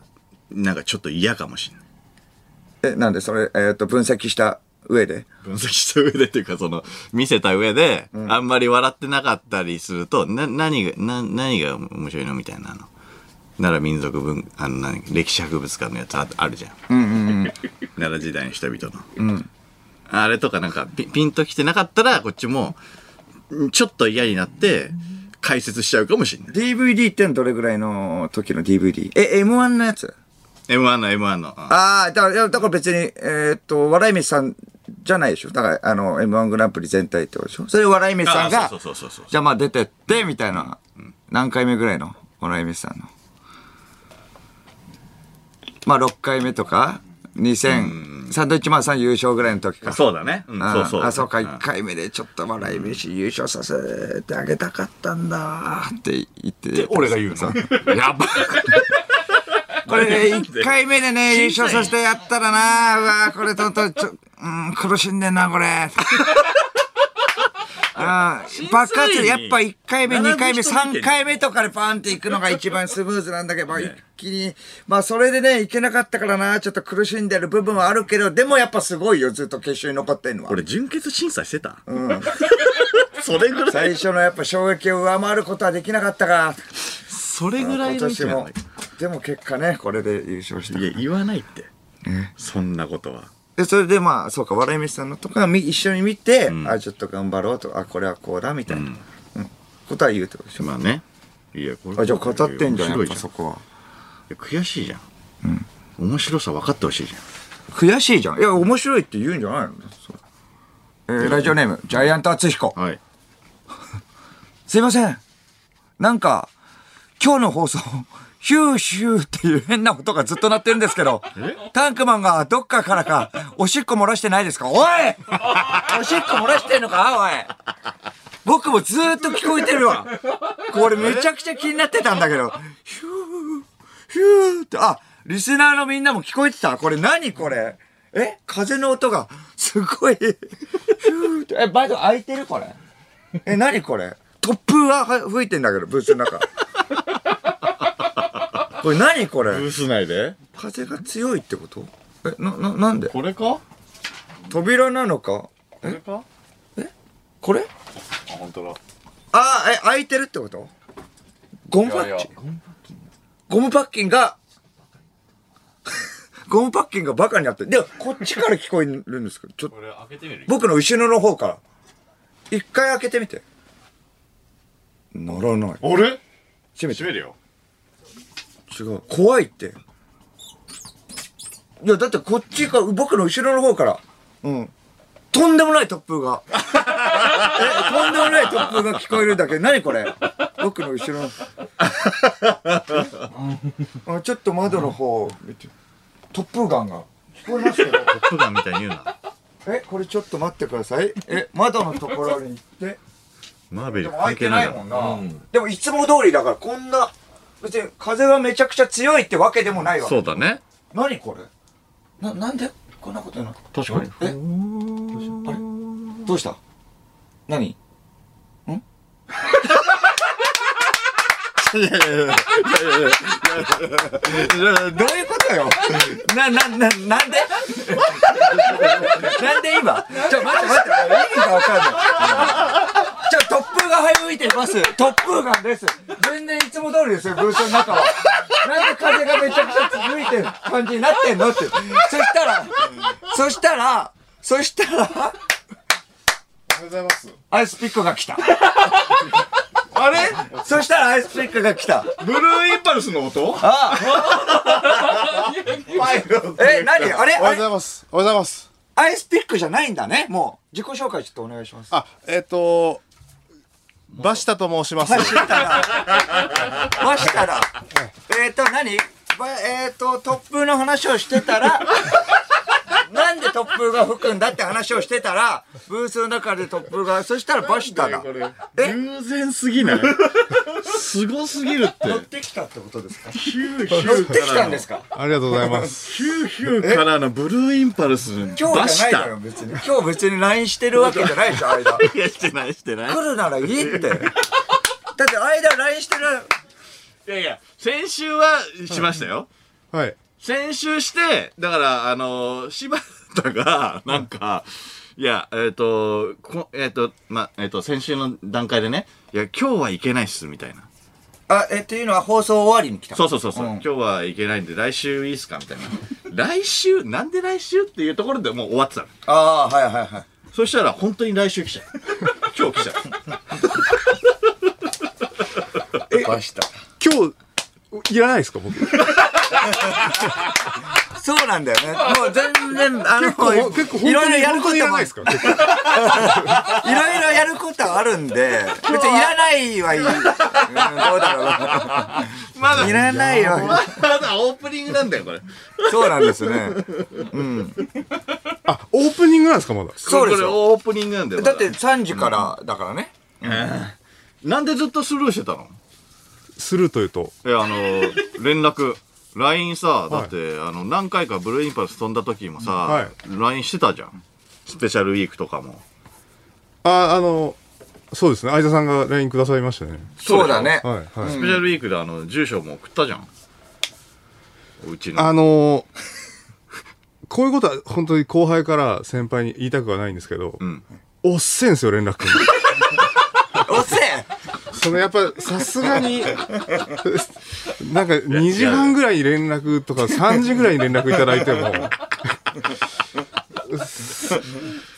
Speaker 1: なんかちょっと嫌かもしれない。
Speaker 2: え、なんでそれ、えっ、と、分析した上で。
Speaker 1: 分析した上でっていうか、その、見せた上で、あんまり笑ってなかったりすると、な、何が、な、何が面白いのみたいなの？奈良民族文、あの、何、歴史博物館のやつああるじゃん。奈良時代の人々の。あれとかなんかピ、ピンときてなかったら、こっちも、んちょっと嫌になって、解説しちゃうかもしれない。
Speaker 2: DVD ってのはどれぐらいの時の DVD? え、M1 のやつ？
Speaker 1: M1 の M1 の。
Speaker 2: ああ、だから、いやだから別に、えーっと、笑い飯さんじゃないでしょ。だから、あの、M1 グランプリ全体ってことでしょ。それ笑い飯さんが、
Speaker 1: あそうそうそうそうそう
Speaker 2: じゃあまあ出てって、みたいな、何回目ぐらいの？笑い飯さんの。まあ6回目とか、2000、サンドイッチマンさん優勝ぐらいの時か。
Speaker 1: そうだね。うん、
Speaker 2: あ
Speaker 1: そうそう。
Speaker 2: あ、そうか、
Speaker 1: ん
Speaker 2: 1回目でちょっと笑い飯優勝させてあげたかったんだって言って。
Speaker 1: 俺が言うの？やば。
Speaker 2: これね、1回目でね、優勝させてやったらな、うわこれとと、ちょ、うん、苦しんでんな、これ。ああ爆発やっぱ1回目、2回目、3回目とかでパーンっていくのが一番スムーズなんだけど、一気に、まあそれでね、いけなかったからな、ちょっと苦しんでる部分はあるけど、でもやっぱすごいよ、ずっと決勝に残ってんのは。
Speaker 1: 俺、純潔審査してた？うん。それぐらい、
Speaker 2: 最初のやっぱ衝撃を上回ることはできなかったが、
Speaker 1: それぐらいの勢いなんだけ。
Speaker 2: でも結果ね、これで優勝した
Speaker 1: ど。いや、言わないって。そんなことは。
Speaker 2: で、それでまあ、そうか、笑い飯さんのとかみ一緒に見て、あ、ちょっと頑張ろうと、あ、これはこうだ、みたいな、うんことは言うってことでしょ。
Speaker 1: まあね。いや、これ。
Speaker 2: あ、じゃあ語ってんじゃん、そこは。
Speaker 1: や悔しいじゃん。面白さ分かってほしいじゃん。
Speaker 2: 悔しいじゃん。いや、面白いって言うんじゃないの？そうえーラジオネーム、ジャイアント厚彦。
Speaker 1: はい。
Speaker 2: すいません。なんか、今日の放送、ヒューヒューっていう変な音がずっと鳴ってるんですけど、タンクマンがどっかからか、おしっこ漏らしてないですか？おい！おしっこ漏らしてんのか？おい！僕もずーっと聞こえてるわ。これめちゃくちゃ気になってたんだけど、ヒュー、ヒューって、あ、リスナーのみんなも聞こえてた？これ何これ？え？風の音が、すごい、ヒューって、え、バイト開いてるこれ？え、何これ？突風がは吹いてんだけど、ブースの中。これ何これ？
Speaker 1: ブース内で？
Speaker 2: 風が強いってこと？え、な、な、なんで？
Speaker 1: これか？
Speaker 2: 扉なのか？
Speaker 1: これか？
Speaker 2: これ？
Speaker 1: あ、本当だ。
Speaker 2: あー、え、開いてるってこと？ゴムパッキンゴムパッキンが、ゴムパッキンがバカになってる。でも、こっちから聞こえるんですけど、ちょっと、僕の後ろの方から。一回開けてみて。ならない。
Speaker 1: あれ？
Speaker 2: 閉めて
Speaker 1: 閉。めるよ。
Speaker 2: 違う。怖いって。いや、だってこっちが、僕の後ろの方から、うん。とんでもない突風が。え、とんでもない突風が聞こえるだけ。何これ？僕の後ろの。あちょっと窓の方を見て。突風眼が。聞こえますけど。
Speaker 1: トップガンみたいに言うな。
Speaker 2: え、これちょっと待ってください。え、窓のところに行って。
Speaker 1: マーベル
Speaker 2: でも開いて
Speaker 1: な
Speaker 2: いいもんな。でもいつも通りだから、こんな、別に風がめちゃくちゃ強いってわけでもないわ。け
Speaker 1: そうだね。
Speaker 2: 何これ？な、なんで？こんなことになる
Speaker 1: 確かに。
Speaker 2: え？あれ？どうした？何？ん？いやいやいやいやいやいやどういうことよな、な、な、なんでなんで今ちょ、待って待って、意味がわかんない。が吹いてます。突風眼です。全然いつも通りですよ、ブースの中は。なんで風がめちゃくちゃ続いてる感じになってんのって。そしたら、そしたら、そしたら、
Speaker 3: おはようございます。
Speaker 2: アイスピックが来た。あれ？そしたらアイスピックが来た。
Speaker 1: ブルーインパルスの音？
Speaker 2: あえ、何？あれ？
Speaker 3: おはようございます。おはようございます。
Speaker 2: アイスピックじゃないんだね。もう、自己紹介ちょっとお願いします。
Speaker 3: あ、えっ、と、バシタと申します。
Speaker 2: バシタだ。バシタだ。えっと、何？ばえっと、突風の話をしてたら、なんで突風が吹くんだって話をしてたら、ブースの中で突風が、そしたらバシタだ。え？
Speaker 1: 偶然すぎない？すごすぎるって。
Speaker 2: 乗ってきたってことですか？
Speaker 1: ヒューヒュ
Speaker 2: 乗っ
Speaker 1: ー
Speaker 2: てきたんですか？
Speaker 3: ありがとうございます。
Speaker 1: ヒューヒューからのブルーインパルス
Speaker 2: 今
Speaker 1: バシタ
Speaker 2: 日じゃないのよ、別に。今日別に LINE してるわけじゃないでしょ、間。
Speaker 1: いやしてないしてない
Speaker 2: 来るならいいって。だって間 LINE してる。
Speaker 1: いやいや先週はしましたよ
Speaker 3: はい。
Speaker 1: 先週してだからあの柴田がなんかいやえっ、とこえっ、とまえっ、と先週の段階でねいや今日はいけないっすみたいな。
Speaker 2: あ、え、っていうのは放送終わりに来た。
Speaker 1: そうそうそうそう、
Speaker 2: ん。
Speaker 1: 今日はいけないんで来週いいっすかみたいな。来週なんで来週っていうところでもう終わってたの。
Speaker 2: ああ、はいはいはい。
Speaker 1: そしたら本当に来週来ちゃう。今日来ちゃう。
Speaker 2: バシタ。
Speaker 3: 今日、いらないですか僕。
Speaker 2: そうなんだよね。もう全然、あの、
Speaker 3: 結構、結構、
Speaker 2: いろいろやることも、い
Speaker 3: にいらないですか結構
Speaker 2: ろいろやることあるんで、別にいらないはいい。うん、どうだろうな。
Speaker 1: まだ
Speaker 2: いらないよ。
Speaker 1: まだオープニングなんだよこれ
Speaker 2: そうなんですね。
Speaker 3: あ、オープニングなんですかまだ？
Speaker 2: そうですよ。
Speaker 1: これオープニングなんだよま
Speaker 2: だって3時からだからね。
Speaker 1: なんでずっとスルーしてたの？
Speaker 3: するというと。
Speaker 1: いやあの連絡 LINE さだって、あの何回かブルーインパルス飛んだ時もさ、
Speaker 3: はい
Speaker 1: LINE してたじゃんスペシャルウィークとかも
Speaker 3: あ、あの、そうですね。相田さんが LINE くださいましたね。
Speaker 2: そうだね。
Speaker 3: はい、はい。
Speaker 1: スペシャルウィークであの住所も送ったじゃんうちの
Speaker 3: あのこういうことは本当に後輩から先輩に言いたくはないんですけど、
Speaker 1: ん
Speaker 3: おっせんすよ、連絡。
Speaker 2: おっせえ
Speaker 3: そのやっぱさすがに、なんか2時半ぐらいに連絡とか3時ぐらいに連絡いただいても、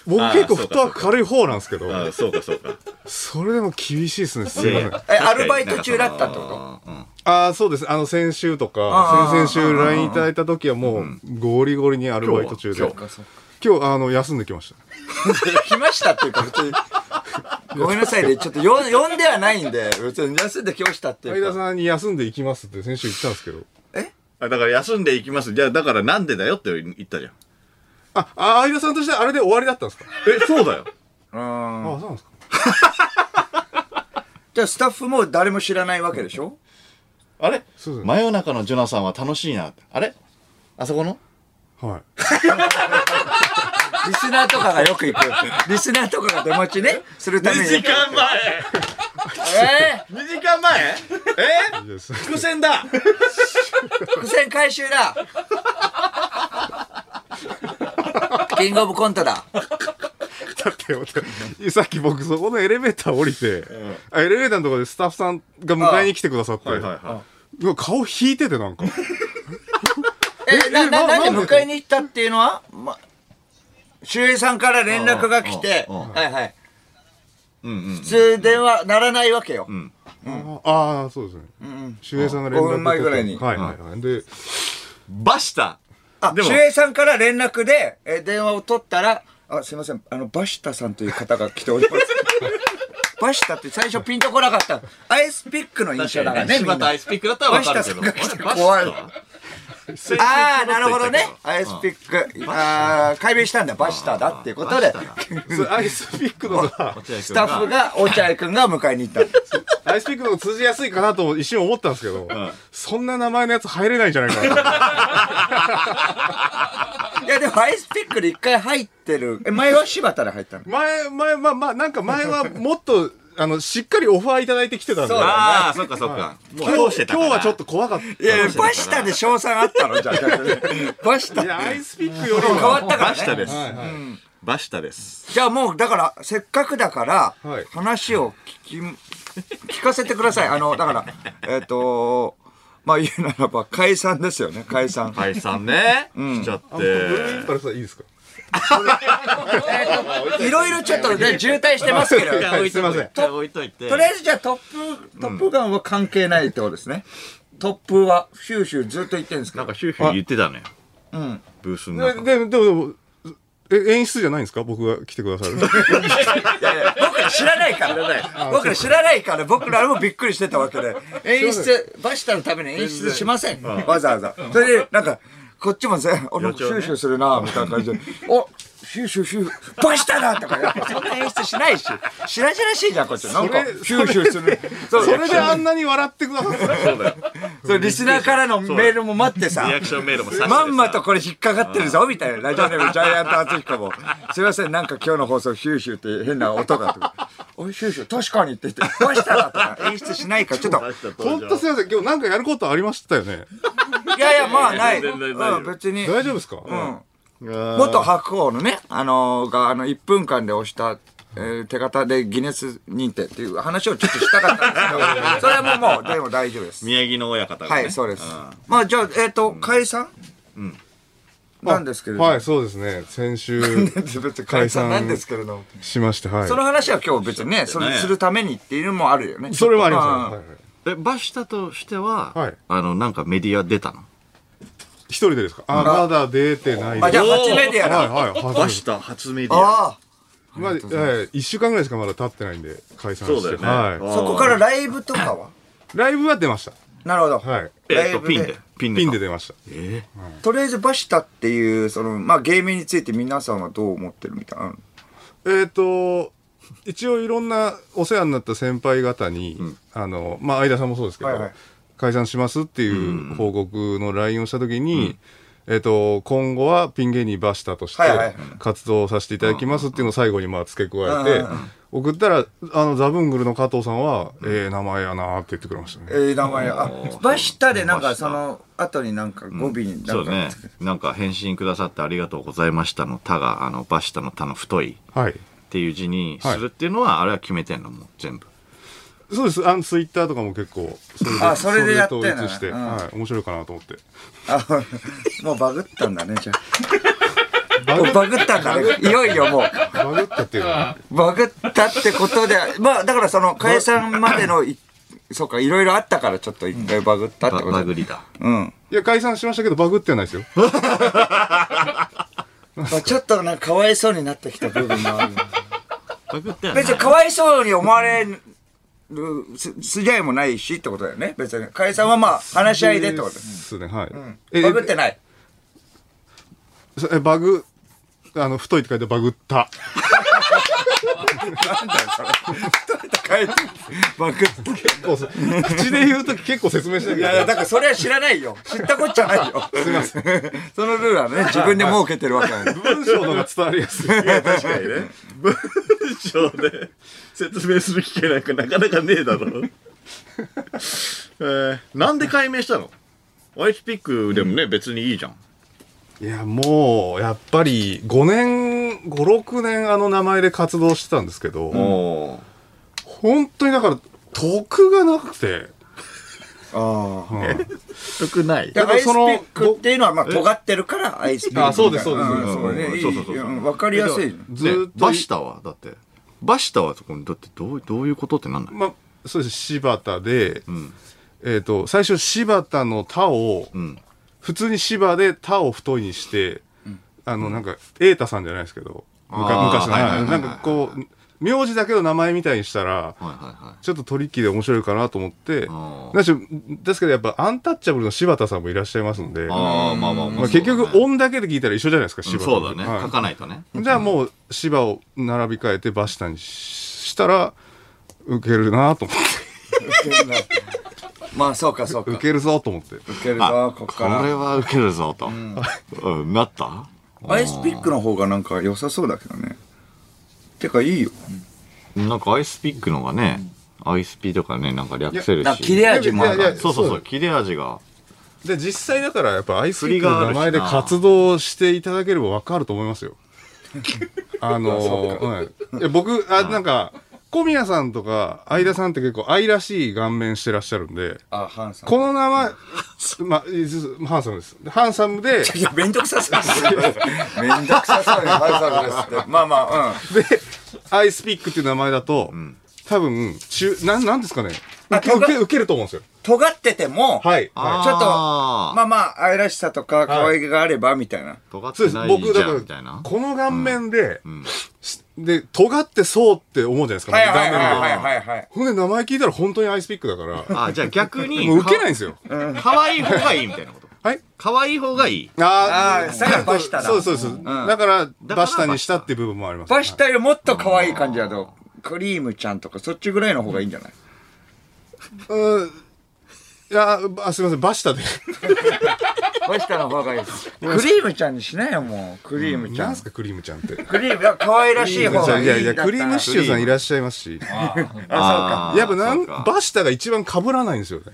Speaker 3: 僕結構フットワーク軽い方なんですけど、
Speaker 1: あそうかそうか
Speaker 3: それでも厳しいですね、すいません。
Speaker 2: え、アルバイト中だったってこと？
Speaker 3: ああ、そうです。あの、先週と
Speaker 2: あ
Speaker 3: か、
Speaker 2: ー
Speaker 3: 先々週 LINE いただいた時はもう、ゴリゴリにアルバイト中で。
Speaker 1: 今日
Speaker 3: 今
Speaker 1: は
Speaker 3: 日、あの、休んできました。
Speaker 2: 来ましたっていうか、別に。ごめんなさいね。ちょっとよ呼んではないんで、別に休んできましたっていうか。
Speaker 3: 相田さんに休んでいきますって先週言ったんですけど。
Speaker 1: あだから休んでいきます。じゃあ、だからなんでだよって言ったじゃん。
Speaker 3: あ、あ相田さんとしてあれで終わりだったんですか？
Speaker 1: え、そうだよ。
Speaker 2: うん。
Speaker 3: あそうなんですか
Speaker 2: じゃあスタッフも誰も知らないわけでしょ？
Speaker 1: あれ？
Speaker 3: そうですね
Speaker 1: 真夜中のジョナサンは楽しいなって。あれ？あそこの？
Speaker 3: はい。
Speaker 2: リスナーとかがよく行く。リスナーとかが出待ちね、するために。
Speaker 1: 2時間前。
Speaker 2: え
Speaker 1: !2 時間前？え？
Speaker 3: いいです
Speaker 1: 伏線だ。
Speaker 2: ー、伏線回収だ。キングオブコントだ。
Speaker 3: だって待ってさっき僕そこのエレベーター降りて、あエレベーターのところでスタッフさんが迎えに来てくださって、
Speaker 1: は
Speaker 3: うわ顔引いててなんか。
Speaker 2: え、な、な、なんで？迎えに行ったっていうのは？ま、周平さんから連絡が来て、はいはい。普。通電話ならないわけよ。
Speaker 1: ん。
Speaker 3: ああそうですね。
Speaker 2: うん
Speaker 3: 周平さんが連絡
Speaker 2: 5分前ぐらいに。
Speaker 3: はいはいはい。で
Speaker 1: バシタ。
Speaker 2: あ、周平さんから連絡で、え電話を取ったら、あ、すいません、あの、バシタさんという方が来ております。バシタって最初ピンとこなかった。アイスピックの印象だからね、
Speaker 1: 柴田アイ。スピックだったらわかるけど。
Speaker 2: バシタさんが来て怖いああ、なるほどね。アイスピック。ああ、解明したんだ。バシタだっていうことで、
Speaker 3: アイスピックのが
Speaker 2: スタッフが、落合くんが迎えに行った。
Speaker 3: アイスピックの通じやすいかなと一瞬思ったんですけど、そんな名前のやつ入れないんじゃないかなと
Speaker 2: いや、でもアイスピックで一回入ってる。え、前は柴田で入ったの？
Speaker 3: 前前まあまあなんか前はもっとあのしっかりオファーいただいてきてたんで
Speaker 2: そうだ
Speaker 1: ああ、そっかそっか。
Speaker 3: 今日今日はちょっと怖かった
Speaker 2: いやいや、バシタで賞賛あったの？じゃあシタ。
Speaker 3: いやアイスピックより
Speaker 2: 変わ
Speaker 3: は
Speaker 2: ったからね。
Speaker 1: バシタです。バシタです。
Speaker 2: じゃあもう、だから、せっかくだから
Speaker 3: はい、
Speaker 2: 話を聞き、聞かせてください。あの、だから、えっと、まあ言うならば解散ですよね、解散。
Speaker 1: 解散ね。しちゃっ
Speaker 3: あブルーイン
Speaker 1: て。
Speaker 3: パルスはいいですか？
Speaker 2: いろいろちょっとね、渋滞してますけど。
Speaker 3: はいすいません
Speaker 1: と置いといて。
Speaker 2: とりあえずじゃあトップ、トップガンは関係ないってことですね。トップは、シューシューずっと言ってるんですけど。
Speaker 1: なんかシューシュー言ってたのよ。
Speaker 2: うん。
Speaker 1: ブースの中。
Speaker 3: ででもでもでもえ演出じゃないんですか？僕が来てくださる
Speaker 2: いやいや僕ら知らないから。僕ら知らないから、僕らもびっくりしてたわけで。演出、バシタのために演出しません。わざわざ。それで、なんか、こっちもさ、あ、なんかシューシューするな、みたいな感じで。おシューシューシュー、バシタだとか、そんな演出しないし。しらじらしいじゃん、こっち。なんか、シューシューする。そ
Speaker 3: それであんなに笑ってくださった
Speaker 1: そうだよ。
Speaker 2: それリスナーからのメールも待ってさ
Speaker 1: リアクションメールも
Speaker 2: まんまとこれ引っかかってるぞみたいなラジオネームジャイアント厚彦もすいませんなんか今日の放送シューシューって変な音がおいシューシュー確かにって言って「どうしたら?」とか演出しないから ちょっと。
Speaker 3: 本当すいません今日なんかやることありましたよね。
Speaker 2: いやいやまあない、
Speaker 1: 全然大丈夫。
Speaker 2: うん、別に。
Speaker 3: 大丈夫ですか、
Speaker 2: うん。
Speaker 1: 元
Speaker 2: 元白鵬のね、あのーが、あの、1分間で押した、えー手形でギネス認定っていう話をちょっとしたかったんですけど、それはもう、もう、でも大丈夫です。
Speaker 1: 宮城の親方がね。
Speaker 2: はい、そうです。
Speaker 1: ん。
Speaker 2: まあ、じゃあ、えっ、と、解散？なんですけれど。も。
Speaker 3: はいそうですね。先週
Speaker 2: 解散なんですけれど。も。
Speaker 3: しましてはい。
Speaker 2: その話は今日別にね、それするためにっていうのもあるよね。
Speaker 3: それはあります、
Speaker 2: うん。
Speaker 3: はいはい。
Speaker 1: え、バシタとしては、
Speaker 3: はい。
Speaker 1: あの、なんかメディア出たの？
Speaker 3: 一人でですか？あまだ。出てない
Speaker 2: あ、じゃあ
Speaker 3: は
Speaker 2: 初メディアだ。
Speaker 3: いはい初
Speaker 1: バシタ初メディア。
Speaker 2: ああ、
Speaker 3: まあ、えー、1週間ぐらいしかまだ経ってないんで解散して。
Speaker 1: そうだよね。
Speaker 3: は
Speaker 2: そこからライブとかは？い
Speaker 3: ライブは出ました。
Speaker 2: なるほど。
Speaker 3: はい。
Speaker 1: えっと、ピンで。ピンで。
Speaker 3: ピンで出ました。
Speaker 1: え
Speaker 2: とりあえずバシタっていう、その、まあ、芸名について皆さんはどう思ってるみたいな。
Speaker 3: えっ、ー、と一応いろんなお世話になった先輩方に、あのまあ相田さんもそうですけど、
Speaker 2: はいはい。
Speaker 3: 解散しますっていう報告の LINE をした時に、えっ、と今後はピン芸人バシタとして
Speaker 2: はいはい。
Speaker 3: 活動させていただきますっていうのを最後にまあ付け加えて、送ったらあのザブングルの加藤さんは「ええ名前やな」って言ってくれましたね。
Speaker 2: えー、名前、あ、バシタでなんかその後になんか語尾になんか、
Speaker 1: そうね。なんか返信くださってありがとうございましたの「た」が、あの、バシタの「た」の太い
Speaker 3: はい。
Speaker 1: っていう字にするっていうのは、あれは決めてんの？もう全部。
Speaker 3: そうです。あのツイッターとかも結構それで
Speaker 2: あそれでやってんだね
Speaker 3: 統一して、
Speaker 2: うん
Speaker 3: はい、面白いかなと思って。
Speaker 2: あ、もうバグったんだね、じゃあ。もうバグったんだね。いよいよもう。
Speaker 3: バグったっていうのは
Speaker 2: バグったってことで、まあ、だからその解散までのいそうか、いろいろあったからちょっと一回バグったって
Speaker 1: バ
Speaker 2: こと
Speaker 1: バグりだ。
Speaker 2: うん。
Speaker 3: いや、解散しましたけど、バグってはないですよ。
Speaker 2: まあちょっとなんかかわいそうになってきた部分もある。
Speaker 1: バグってはない
Speaker 2: 別にかわいそうに思われるす筋合いもないしってことだよね。別に。解散はまあ話し合いでってこと。
Speaker 3: ですね、はい。
Speaker 2: バグってない。
Speaker 3: そえバグ、あの、太いって書いてバグった。
Speaker 2: なんだよ、それ。書いてバグって。
Speaker 3: 結構せ、口で言うとき結構説明しなきゃい
Speaker 2: やいや、だからそれは知らないよ。知ったこっちゃないよ。すいません。そのルールはね、自分で設けてるわけなんで。
Speaker 3: 文章の方が伝わりやすい。
Speaker 1: 確かにね。文章で説明する機会なんかなかなかねえだろ。えー、なんで解明したの？アイスピックでもね、別にいいじゃん。
Speaker 3: いや、もう、やっぱり、5年、5、6年あの名前で活動してたんですけど、
Speaker 1: お
Speaker 3: 本当にだから、得がなくて、
Speaker 2: ああ。
Speaker 3: うん
Speaker 1: 得ない。
Speaker 2: でアイスピ
Speaker 3: その
Speaker 2: ックっていうのは、まあ、尖ってるから、アイスピック。
Speaker 3: あそうですそうです
Speaker 2: んそうね。いい
Speaker 1: そうそうそうそうん
Speaker 2: わかりやすい。
Speaker 3: ずーっと、
Speaker 1: バシタはだって。バシタはそこに、だってどうどういうことってなんだ
Speaker 3: まあ、そうです、柴田で、
Speaker 1: ん
Speaker 3: えっ、と、最初柴田の田を、
Speaker 1: うん。
Speaker 3: 普通に柴で田を太いにして、あの、なんか、瑛太さんじゃないですけど、昔の、
Speaker 1: はいはいはいはい
Speaker 3: なんかこう、名字だけど名前みたいにしたら、
Speaker 1: はいはいはい。
Speaker 3: ちょっとトリッキーで面白いかなと思って、しですけどやっぱアンタッチャブルの柴田さんもいらっしゃいますんで、
Speaker 1: ああ、まあまあまあ。
Speaker 3: まあ、結局音だけで聞いたら一緒じゃないですか、柴田
Speaker 1: そうだね。
Speaker 3: はい
Speaker 1: 書かないとね。
Speaker 3: じゃあもう芝を並び替えてバシタにししたら受けるなと思って
Speaker 2: まあ、そうか、そうか。
Speaker 3: 受けるぞと思って
Speaker 2: 受ける
Speaker 1: あ
Speaker 2: ぞ、こっ
Speaker 1: こ
Speaker 2: から。
Speaker 1: れは受けるぞと。うん、なった？
Speaker 2: アイスピックの方がなんか良さそうだけどね。てか、いいよ。
Speaker 1: なんかアイスピックのがね、アイスピとかね、なんか略せる
Speaker 2: なんか切
Speaker 1: し。
Speaker 2: れ味もある。
Speaker 1: そうそうそう、切れ味が。
Speaker 3: で実際だからやっぱアイスピックの名前で活動していただければ分かると思いますよ。あのはいいや僕あなんか小宮さんとか相田さんって結構愛らしい顔面してらっしゃるんで
Speaker 2: あ、ハンさん。
Speaker 3: この名前 まあハンサムですでハンサムで
Speaker 2: いや、めんどくさそうに。めんどくさそうにハンサムですって。まあまあ、うん。
Speaker 3: で、アイスピックっていう名前だと、多分、中、なん、なんですかね。
Speaker 2: あ
Speaker 3: 受け、受け受けると思うんですよ。
Speaker 2: 尖ってても、
Speaker 3: はい。
Speaker 2: ちょっと
Speaker 1: あ
Speaker 2: まあまあ、愛らしさとか可愛げがあれば、みたいな。
Speaker 1: 尖っ
Speaker 3: い。そうです。
Speaker 1: てない
Speaker 3: 僕、だ
Speaker 1: じゃん、み
Speaker 3: から
Speaker 1: たいな、。
Speaker 3: この顔面で、
Speaker 1: ん
Speaker 3: しで、尖ってそうって思うじゃないですか。
Speaker 2: はいはいはい
Speaker 3: 顔面で。
Speaker 2: はいはいはい。
Speaker 3: ほんで、名前聞いたら本当にアイスピックだから、
Speaker 1: あ、じゃあ逆に、
Speaker 3: もう受けないんですよ。
Speaker 1: 可愛い方がいいみたいなこと？
Speaker 3: はい。
Speaker 1: 可愛い方がいい。
Speaker 3: あ
Speaker 2: あーさらにバシタだ
Speaker 3: そうそうです。だから、バシタにしたっていう部分もあります。
Speaker 2: バシタよりもっと可愛い感じだと、クリームちゃんとかそっちぐらいの方がいいんじゃない？
Speaker 3: うん。いや、あ、すみません、バシタで。
Speaker 2: バシタの方がいい。クリームちゃんにしなよ、もう。クリームちゃん
Speaker 3: なんす。か、クリームちゃんって。
Speaker 2: クリーム、いや可愛らしい方がいい。
Speaker 3: いやいや、
Speaker 2: だったら
Speaker 3: クリームシチューさんいらっしゃいますし。
Speaker 1: あー
Speaker 3: やっぱなん、
Speaker 1: そうか
Speaker 3: バシタが一番被らないんですよね。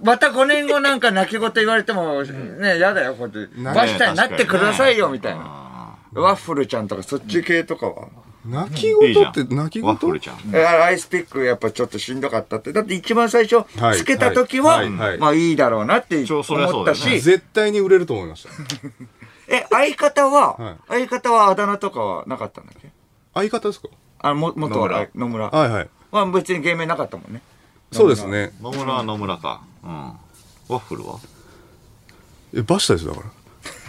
Speaker 2: また5年後なんか泣き言言われても、ね、やだよ、こうやって。
Speaker 3: ね
Speaker 2: バシタになってくださいよ、みたいな。
Speaker 1: あ
Speaker 2: ワッフルちゃんとかそっち系とかは。
Speaker 3: 泣き言って、泣き言？
Speaker 2: アイスピックやっぱちょっとしんどかったって。だって一番最初
Speaker 3: はい
Speaker 2: つけた時は、
Speaker 3: はいはい
Speaker 2: まあいいだろうなって思ったし、
Speaker 3: 絶対に売れると思いました。
Speaker 2: え、相方は、
Speaker 3: はい
Speaker 2: 相方はあだ名とかはなかったんだっけ？
Speaker 3: 相方ですか？
Speaker 2: あ、も、元は野村。
Speaker 3: はいはい。
Speaker 2: まあ別に芸名なかったもんね。
Speaker 3: そうですね。
Speaker 1: 野村は野村か。うん。ワッフルは？
Speaker 3: え、バシタですよだから。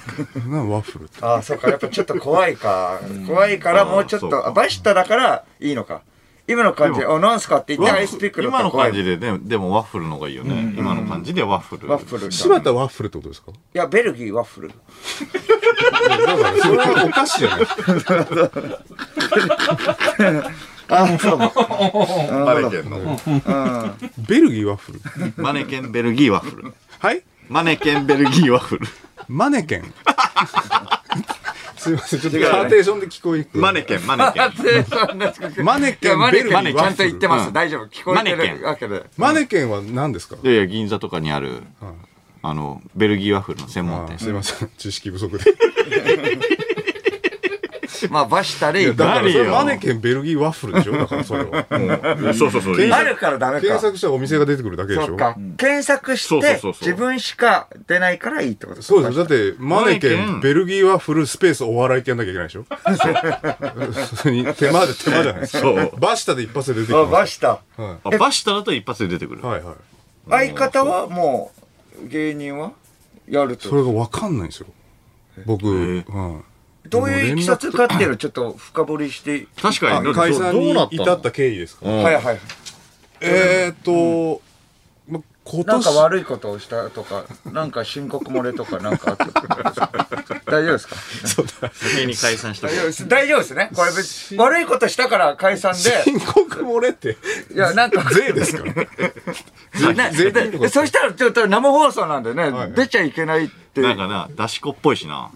Speaker 3: ワッフルって。
Speaker 2: ああ、そうか。やっぱちょっと怖いか。怖いからもうちょっと、
Speaker 1: あ
Speaker 2: バシタだからいいのか。今の感じで、あ、なんすかって言ってアイスピック
Speaker 1: 今の。感じでね、でもワッフルの方がいいよね。今の感じでワッフル。
Speaker 2: ワッフル。い
Speaker 3: 柴田ワッフルってことですか？
Speaker 2: や、ベルギーワッフル。
Speaker 3: それはお菓子じゃない
Speaker 2: あ、そう。
Speaker 1: マネケンの。
Speaker 3: ベルギーワッフル？
Speaker 1: マネケンベルギーワッフル。
Speaker 3: はい？
Speaker 1: マネケンベルギーワッフル。
Speaker 3: マネケン？すいません、ちょっとパーテーションで聞こえにくい
Speaker 1: マネケン、マネケン。
Speaker 3: マネケン、
Speaker 2: マネケ
Speaker 3: ベルギー
Speaker 2: ンちゃんと言ってます。
Speaker 1: うん
Speaker 2: 大丈夫。聞こえて
Speaker 1: マネケン
Speaker 2: るわけで。
Speaker 3: マネケンは何ですか？
Speaker 1: いやいや、銀座とかにある、あの、ベルギーワッフルの専門店。
Speaker 3: すいません、知識不足で。
Speaker 2: まあ、バシタでいい
Speaker 3: だからそれマネケンベルギーワッフルでしょ？だからそれは。もう
Speaker 1: そうそうそう。
Speaker 3: 検
Speaker 2: あるからダメか。
Speaker 3: 検索したらお店が出てくるだけでしょ？
Speaker 2: そっか。検索して自分しか出ないからいいってこと
Speaker 3: そうですよ。だって、マネケ
Speaker 1: ン
Speaker 3: ン、ベルギーはフルスペースお笑いってやんなきゃいけないでしょ？手間で手間じゃないですか。
Speaker 1: そう。
Speaker 3: バシタで一発で出てき
Speaker 2: あ、
Speaker 3: ま
Speaker 2: バシタ。
Speaker 3: す。は
Speaker 1: あバシタだと一発で出てくる。
Speaker 3: い。はいはい。
Speaker 2: 相方はもう、芸人は？やると？
Speaker 3: それがわかんないんですよ。僕、
Speaker 1: え
Speaker 3: はい。
Speaker 2: どういういきさつかっていうのをちょっと深掘りして。
Speaker 1: 確かに。
Speaker 3: あ解散に
Speaker 1: どうなったの
Speaker 3: 至った経緯ですか？
Speaker 1: うん
Speaker 2: はいはい。
Speaker 3: えーっと、ま、今
Speaker 2: なんか
Speaker 3: 年、
Speaker 2: 悪いことをしたとか、なんか申告漏れとかなんかあったとか？大丈夫ですか？
Speaker 1: 先に解散した
Speaker 2: 大丈夫です。大丈夫ですね。これ別に悪いことしたから解散で。
Speaker 3: 申告漏れって、
Speaker 2: いや、なんか。
Speaker 3: 税ですか
Speaker 2: ね
Speaker 3: 税金とか
Speaker 2: でそしたらちょっと生放送なんでね、
Speaker 3: はい
Speaker 2: 出ちゃいけないって。
Speaker 1: なんかな、出し子っぽいしな。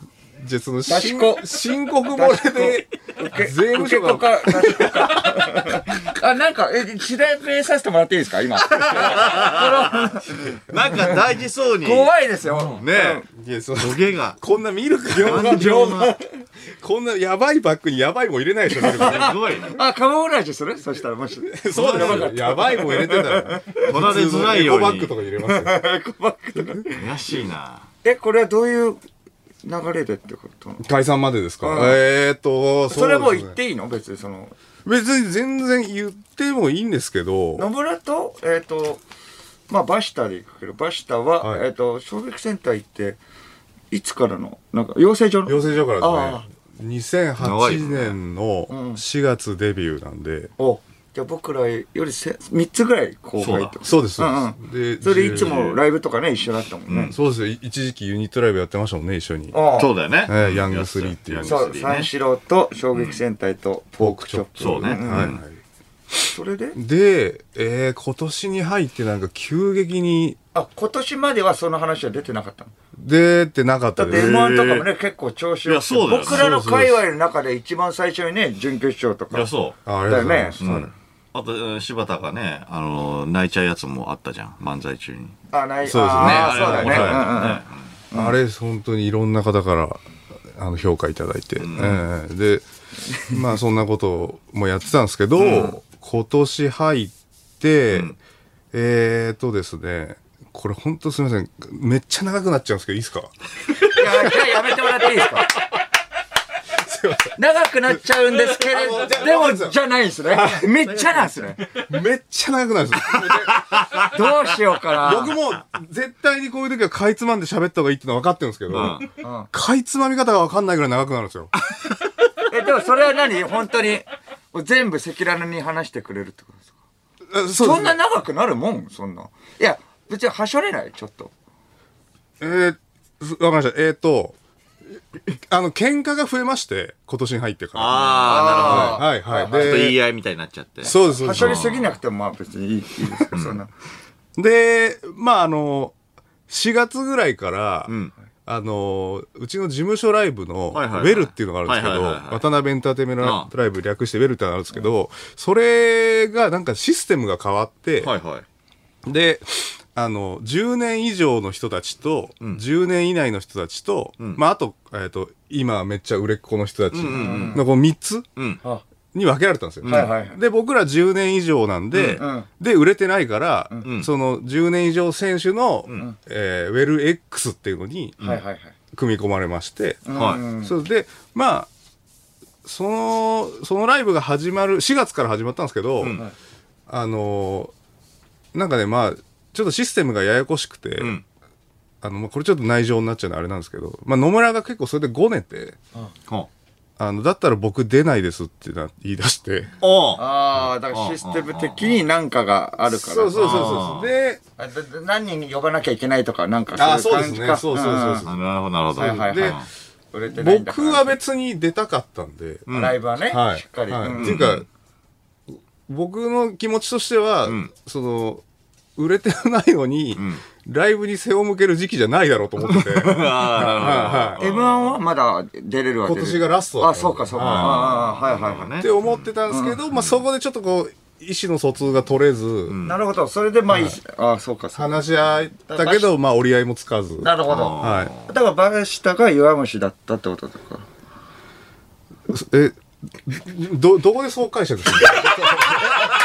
Speaker 3: じゃあその、
Speaker 2: し
Speaker 3: 申
Speaker 2: 子
Speaker 3: 申告漏れで、税務署が、
Speaker 2: か。あ、なんか、え、調べさせてもらっていいですか今。
Speaker 1: なんか大事そうに。
Speaker 2: 怖いですよ。
Speaker 1: ね
Speaker 3: いや、その
Speaker 1: トゲが。
Speaker 3: こんなミルク
Speaker 1: 感情が。
Speaker 3: こんなやばいバッグにやばいもん入れないでしょ、
Speaker 1: すごい。
Speaker 2: あ、カモフラージュする？そしたらもし。
Speaker 3: そうですよ。やばいもん入れてたら。
Speaker 1: 取られづらいように
Speaker 3: エコバッグと。か入れますよ。
Speaker 1: 怪しいな。
Speaker 2: え、これはどういう流れでってこと
Speaker 3: 解散までですか？
Speaker 2: うん。
Speaker 3: えーっと、
Speaker 2: それもう言っ
Speaker 3: う
Speaker 2: ていいの？別にその。
Speaker 3: 別に全然言ってもいいんですけど、
Speaker 2: 野村と、えっ、と、まあ、バシタで行くけど、バシタは、
Speaker 3: はい。
Speaker 2: えっ、と、衝撃センター行って、いつからの、なんか、養成所の？
Speaker 3: 養成所から
Speaker 2: あ
Speaker 3: ですね、2008年の
Speaker 2: うん。
Speaker 3: 4月デビューなんで、
Speaker 2: おじゃあ僕らよりせ3つぐらい後輩と
Speaker 3: そうです、そう
Speaker 2: うん
Speaker 3: です。
Speaker 2: それいつも
Speaker 3: 10
Speaker 2: ライブとかね、一緒だったもんね。
Speaker 3: そうですよ。一時期ユニットライブやってましたもんね、一緒に。
Speaker 2: ああ
Speaker 1: そうだよね。
Speaker 3: えーヤングスリーっていう
Speaker 2: そう、
Speaker 1: ヤングスリーね
Speaker 2: 三四郎と衝撃戦隊とポークチョップ。
Speaker 1: そうね
Speaker 2: ん
Speaker 3: はいはい。
Speaker 2: それで？
Speaker 3: で、えー今年に入ってなんか急激に
Speaker 2: あ、今年まではその話は出てなかったの？
Speaker 3: 出てなかっ
Speaker 2: だって
Speaker 3: たです。
Speaker 2: M1 とかもね、結構調子よく僕らの界隈の中で一番最初にね、準決勝とか。
Speaker 1: いや、そう。
Speaker 3: あありがとうございます。
Speaker 2: だよね
Speaker 3: はい
Speaker 1: あと、うん柴田がね、あの、泣いちゃうやつもあったじゃん。漫才中に。ね、
Speaker 2: あ、ない。
Speaker 3: そうですね。
Speaker 2: あーそうだね。
Speaker 1: あれ
Speaker 2: うんうんうん。
Speaker 1: は
Speaker 3: あれ、本当にいろんな方からあの評価いただいて、ええで、まあそんなこともやってたんですけど、今年入って、えーっとですね、これ本当すみません、めっちゃ長くなっちゃうんですけど、いいですか？
Speaker 2: やめてもらっていいですか？長くなっちゃうんですけれど、でも、じゃないんですね。めっちゃなんですね。
Speaker 3: めっちゃ長くなるんですよ。
Speaker 2: どうしようかな。
Speaker 3: 僕も絶対にこういう時はかいつまんで喋った方がいいってのは分かってるんですけど、
Speaker 1: うん
Speaker 2: うん
Speaker 3: かいつまみ方が分かんないぐらい長くなるんですよ。
Speaker 2: え、でもそれは何？本当に、全部赤裸々に話してくれるってことですか？
Speaker 3: あそうです
Speaker 2: そんな長くなるもん？そんな。いや、別にはしょれないちょっと。
Speaker 3: えー、すわかりました。えーっと、あの、喧嘩が増えまして、今年に入ってから。
Speaker 1: ああ、なるほど。
Speaker 3: はいはい。
Speaker 1: ちょっと言い
Speaker 3: で、
Speaker 1: 合いみたいになっちゃって。
Speaker 3: そうです、そうです
Speaker 2: はしょりすぎなくてもまあ別にいいいいですけど、そんな。
Speaker 3: で、まああの、4月ぐらいから、
Speaker 1: ん
Speaker 3: あの、うちの事務所ライブの、ウ
Speaker 1: はいはいはい
Speaker 3: ェルっていうのがあるんですけど、
Speaker 1: はいはいはいはい
Speaker 3: 渡辺エンターテインメン
Speaker 1: あ
Speaker 3: トライブ略してウェルってのがあるんですけど、それがなんかシステムが変わって、
Speaker 1: はいはい。
Speaker 3: で、あの、10年以上の人たちと、10年以内の人たちと、まあ、あと、えっ、と、今めっちゃ売れっ子の人たちのこの3つ
Speaker 1: うん。
Speaker 2: あ、
Speaker 3: に分けられたんですよ。
Speaker 2: はいはいはい。
Speaker 3: で、僕ら10年以上なんで、
Speaker 2: うん。うん。
Speaker 3: で、売れてないから、
Speaker 1: ん。
Speaker 3: その10年以上選手の、えーウェル X っていうのに
Speaker 2: はいはいはい。
Speaker 3: 組み込まれまして、
Speaker 1: はい。
Speaker 2: うん
Speaker 3: それで、まあ、その、そのライブが始まる、4月から始まったんですけど、
Speaker 1: ん。
Speaker 3: あのーなんかね、まあ、ちょっとシステムがややこしくて、
Speaker 1: うん。
Speaker 3: あの、まあ、これちょっと内情になっちゃうのはあれなんですけど、まあ、野村が結構それでごねて、
Speaker 1: ほ
Speaker 3: あ。の、だったら僕出ないですってな言い出して、
Speaker 1: うおう
Speaker 2: ああ、だからシステム的になんかがあるから。
Speaker 3: そうそうそうそう。で、
Speaker 2: あだだ何人呼ばなきゃいけないとか、なんか
Speaker 3: あー
Speaker 2: そういう感じか。
Speaker 3: そうですね。そうそうそうそ
Speaker 1: あなるほど、なるほど。
Speaker 2: はいはいはい
Speaker 3: で
Speaker 2: 売れてない。んだから
Speaker 3: 僕は別に出たかったんで、
Speaker 1: うん。
Speaker 2: ライブはね、
Speaker 3: はい。
Speaker 2: しっかり。
Speaker 3: はい。
Speaker 2: うん。
Speaker 3: っていうか、僕の気持ちとしては、
Speaker 1: ん。
Speaker 3: その、売れてないのに、
Speaker 1: ん
Speaker 3: ライブに背を向ける時期じゃないだろうと思ってて、
Speaker 1: ああ、なるほど
Speaker 3: は。
Speaker 2: M1 はまだ出れるわけ
Speaker 3: 今年がラスト
Speaker 2: あ、そうかそうか。
Speaker 3: はい
Speaker 2: ああ、はいはいはい。
Speaker 1: ね
Speaker 3: って思ってたんですけど、まあそこでちょっとこう、意思の疎通が取れず、
Speaker 2: なるほど。それでまあいいし。ああ、そうかそうか。
Speaker 3: 話し合ったけど、まあ折り合いもつかず。
Speaker 2: なるほど。
Speaker 3: はい。
Speaker 2: だからバシタが弱虫だったってこととか。
Speaker 3: え、ど、どこでそう解釈する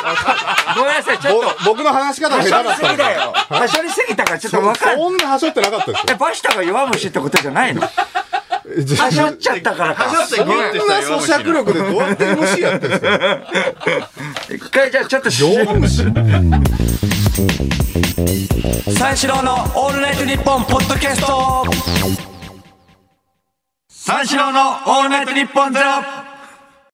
Speaker 2: ごめんなさい、ちょっと。
Speaker 3: ぼ僕の話し方が下手だった
Speaker 2: だよ。はしょりすぎたからちょっとわかんない。
Speaker 3: そんなはしょってなかったです
Speaker 2: え、
Speaker 3: よ
Speaker 2: バシタが弱虫ってことじゃないの？はしょっちゃったからか。
Speaker 1: はしょってギュッて
Speaker 3: そんな咀嚼力でどうやって MC やってるんですか
Speaker 2: 一回じゃあちょっとし
Speaker 3: 弱虫
Speaker 2: 三四郎のオールナイトニッポンポッドキャスト三四郎のオールナイトニッポンゼロ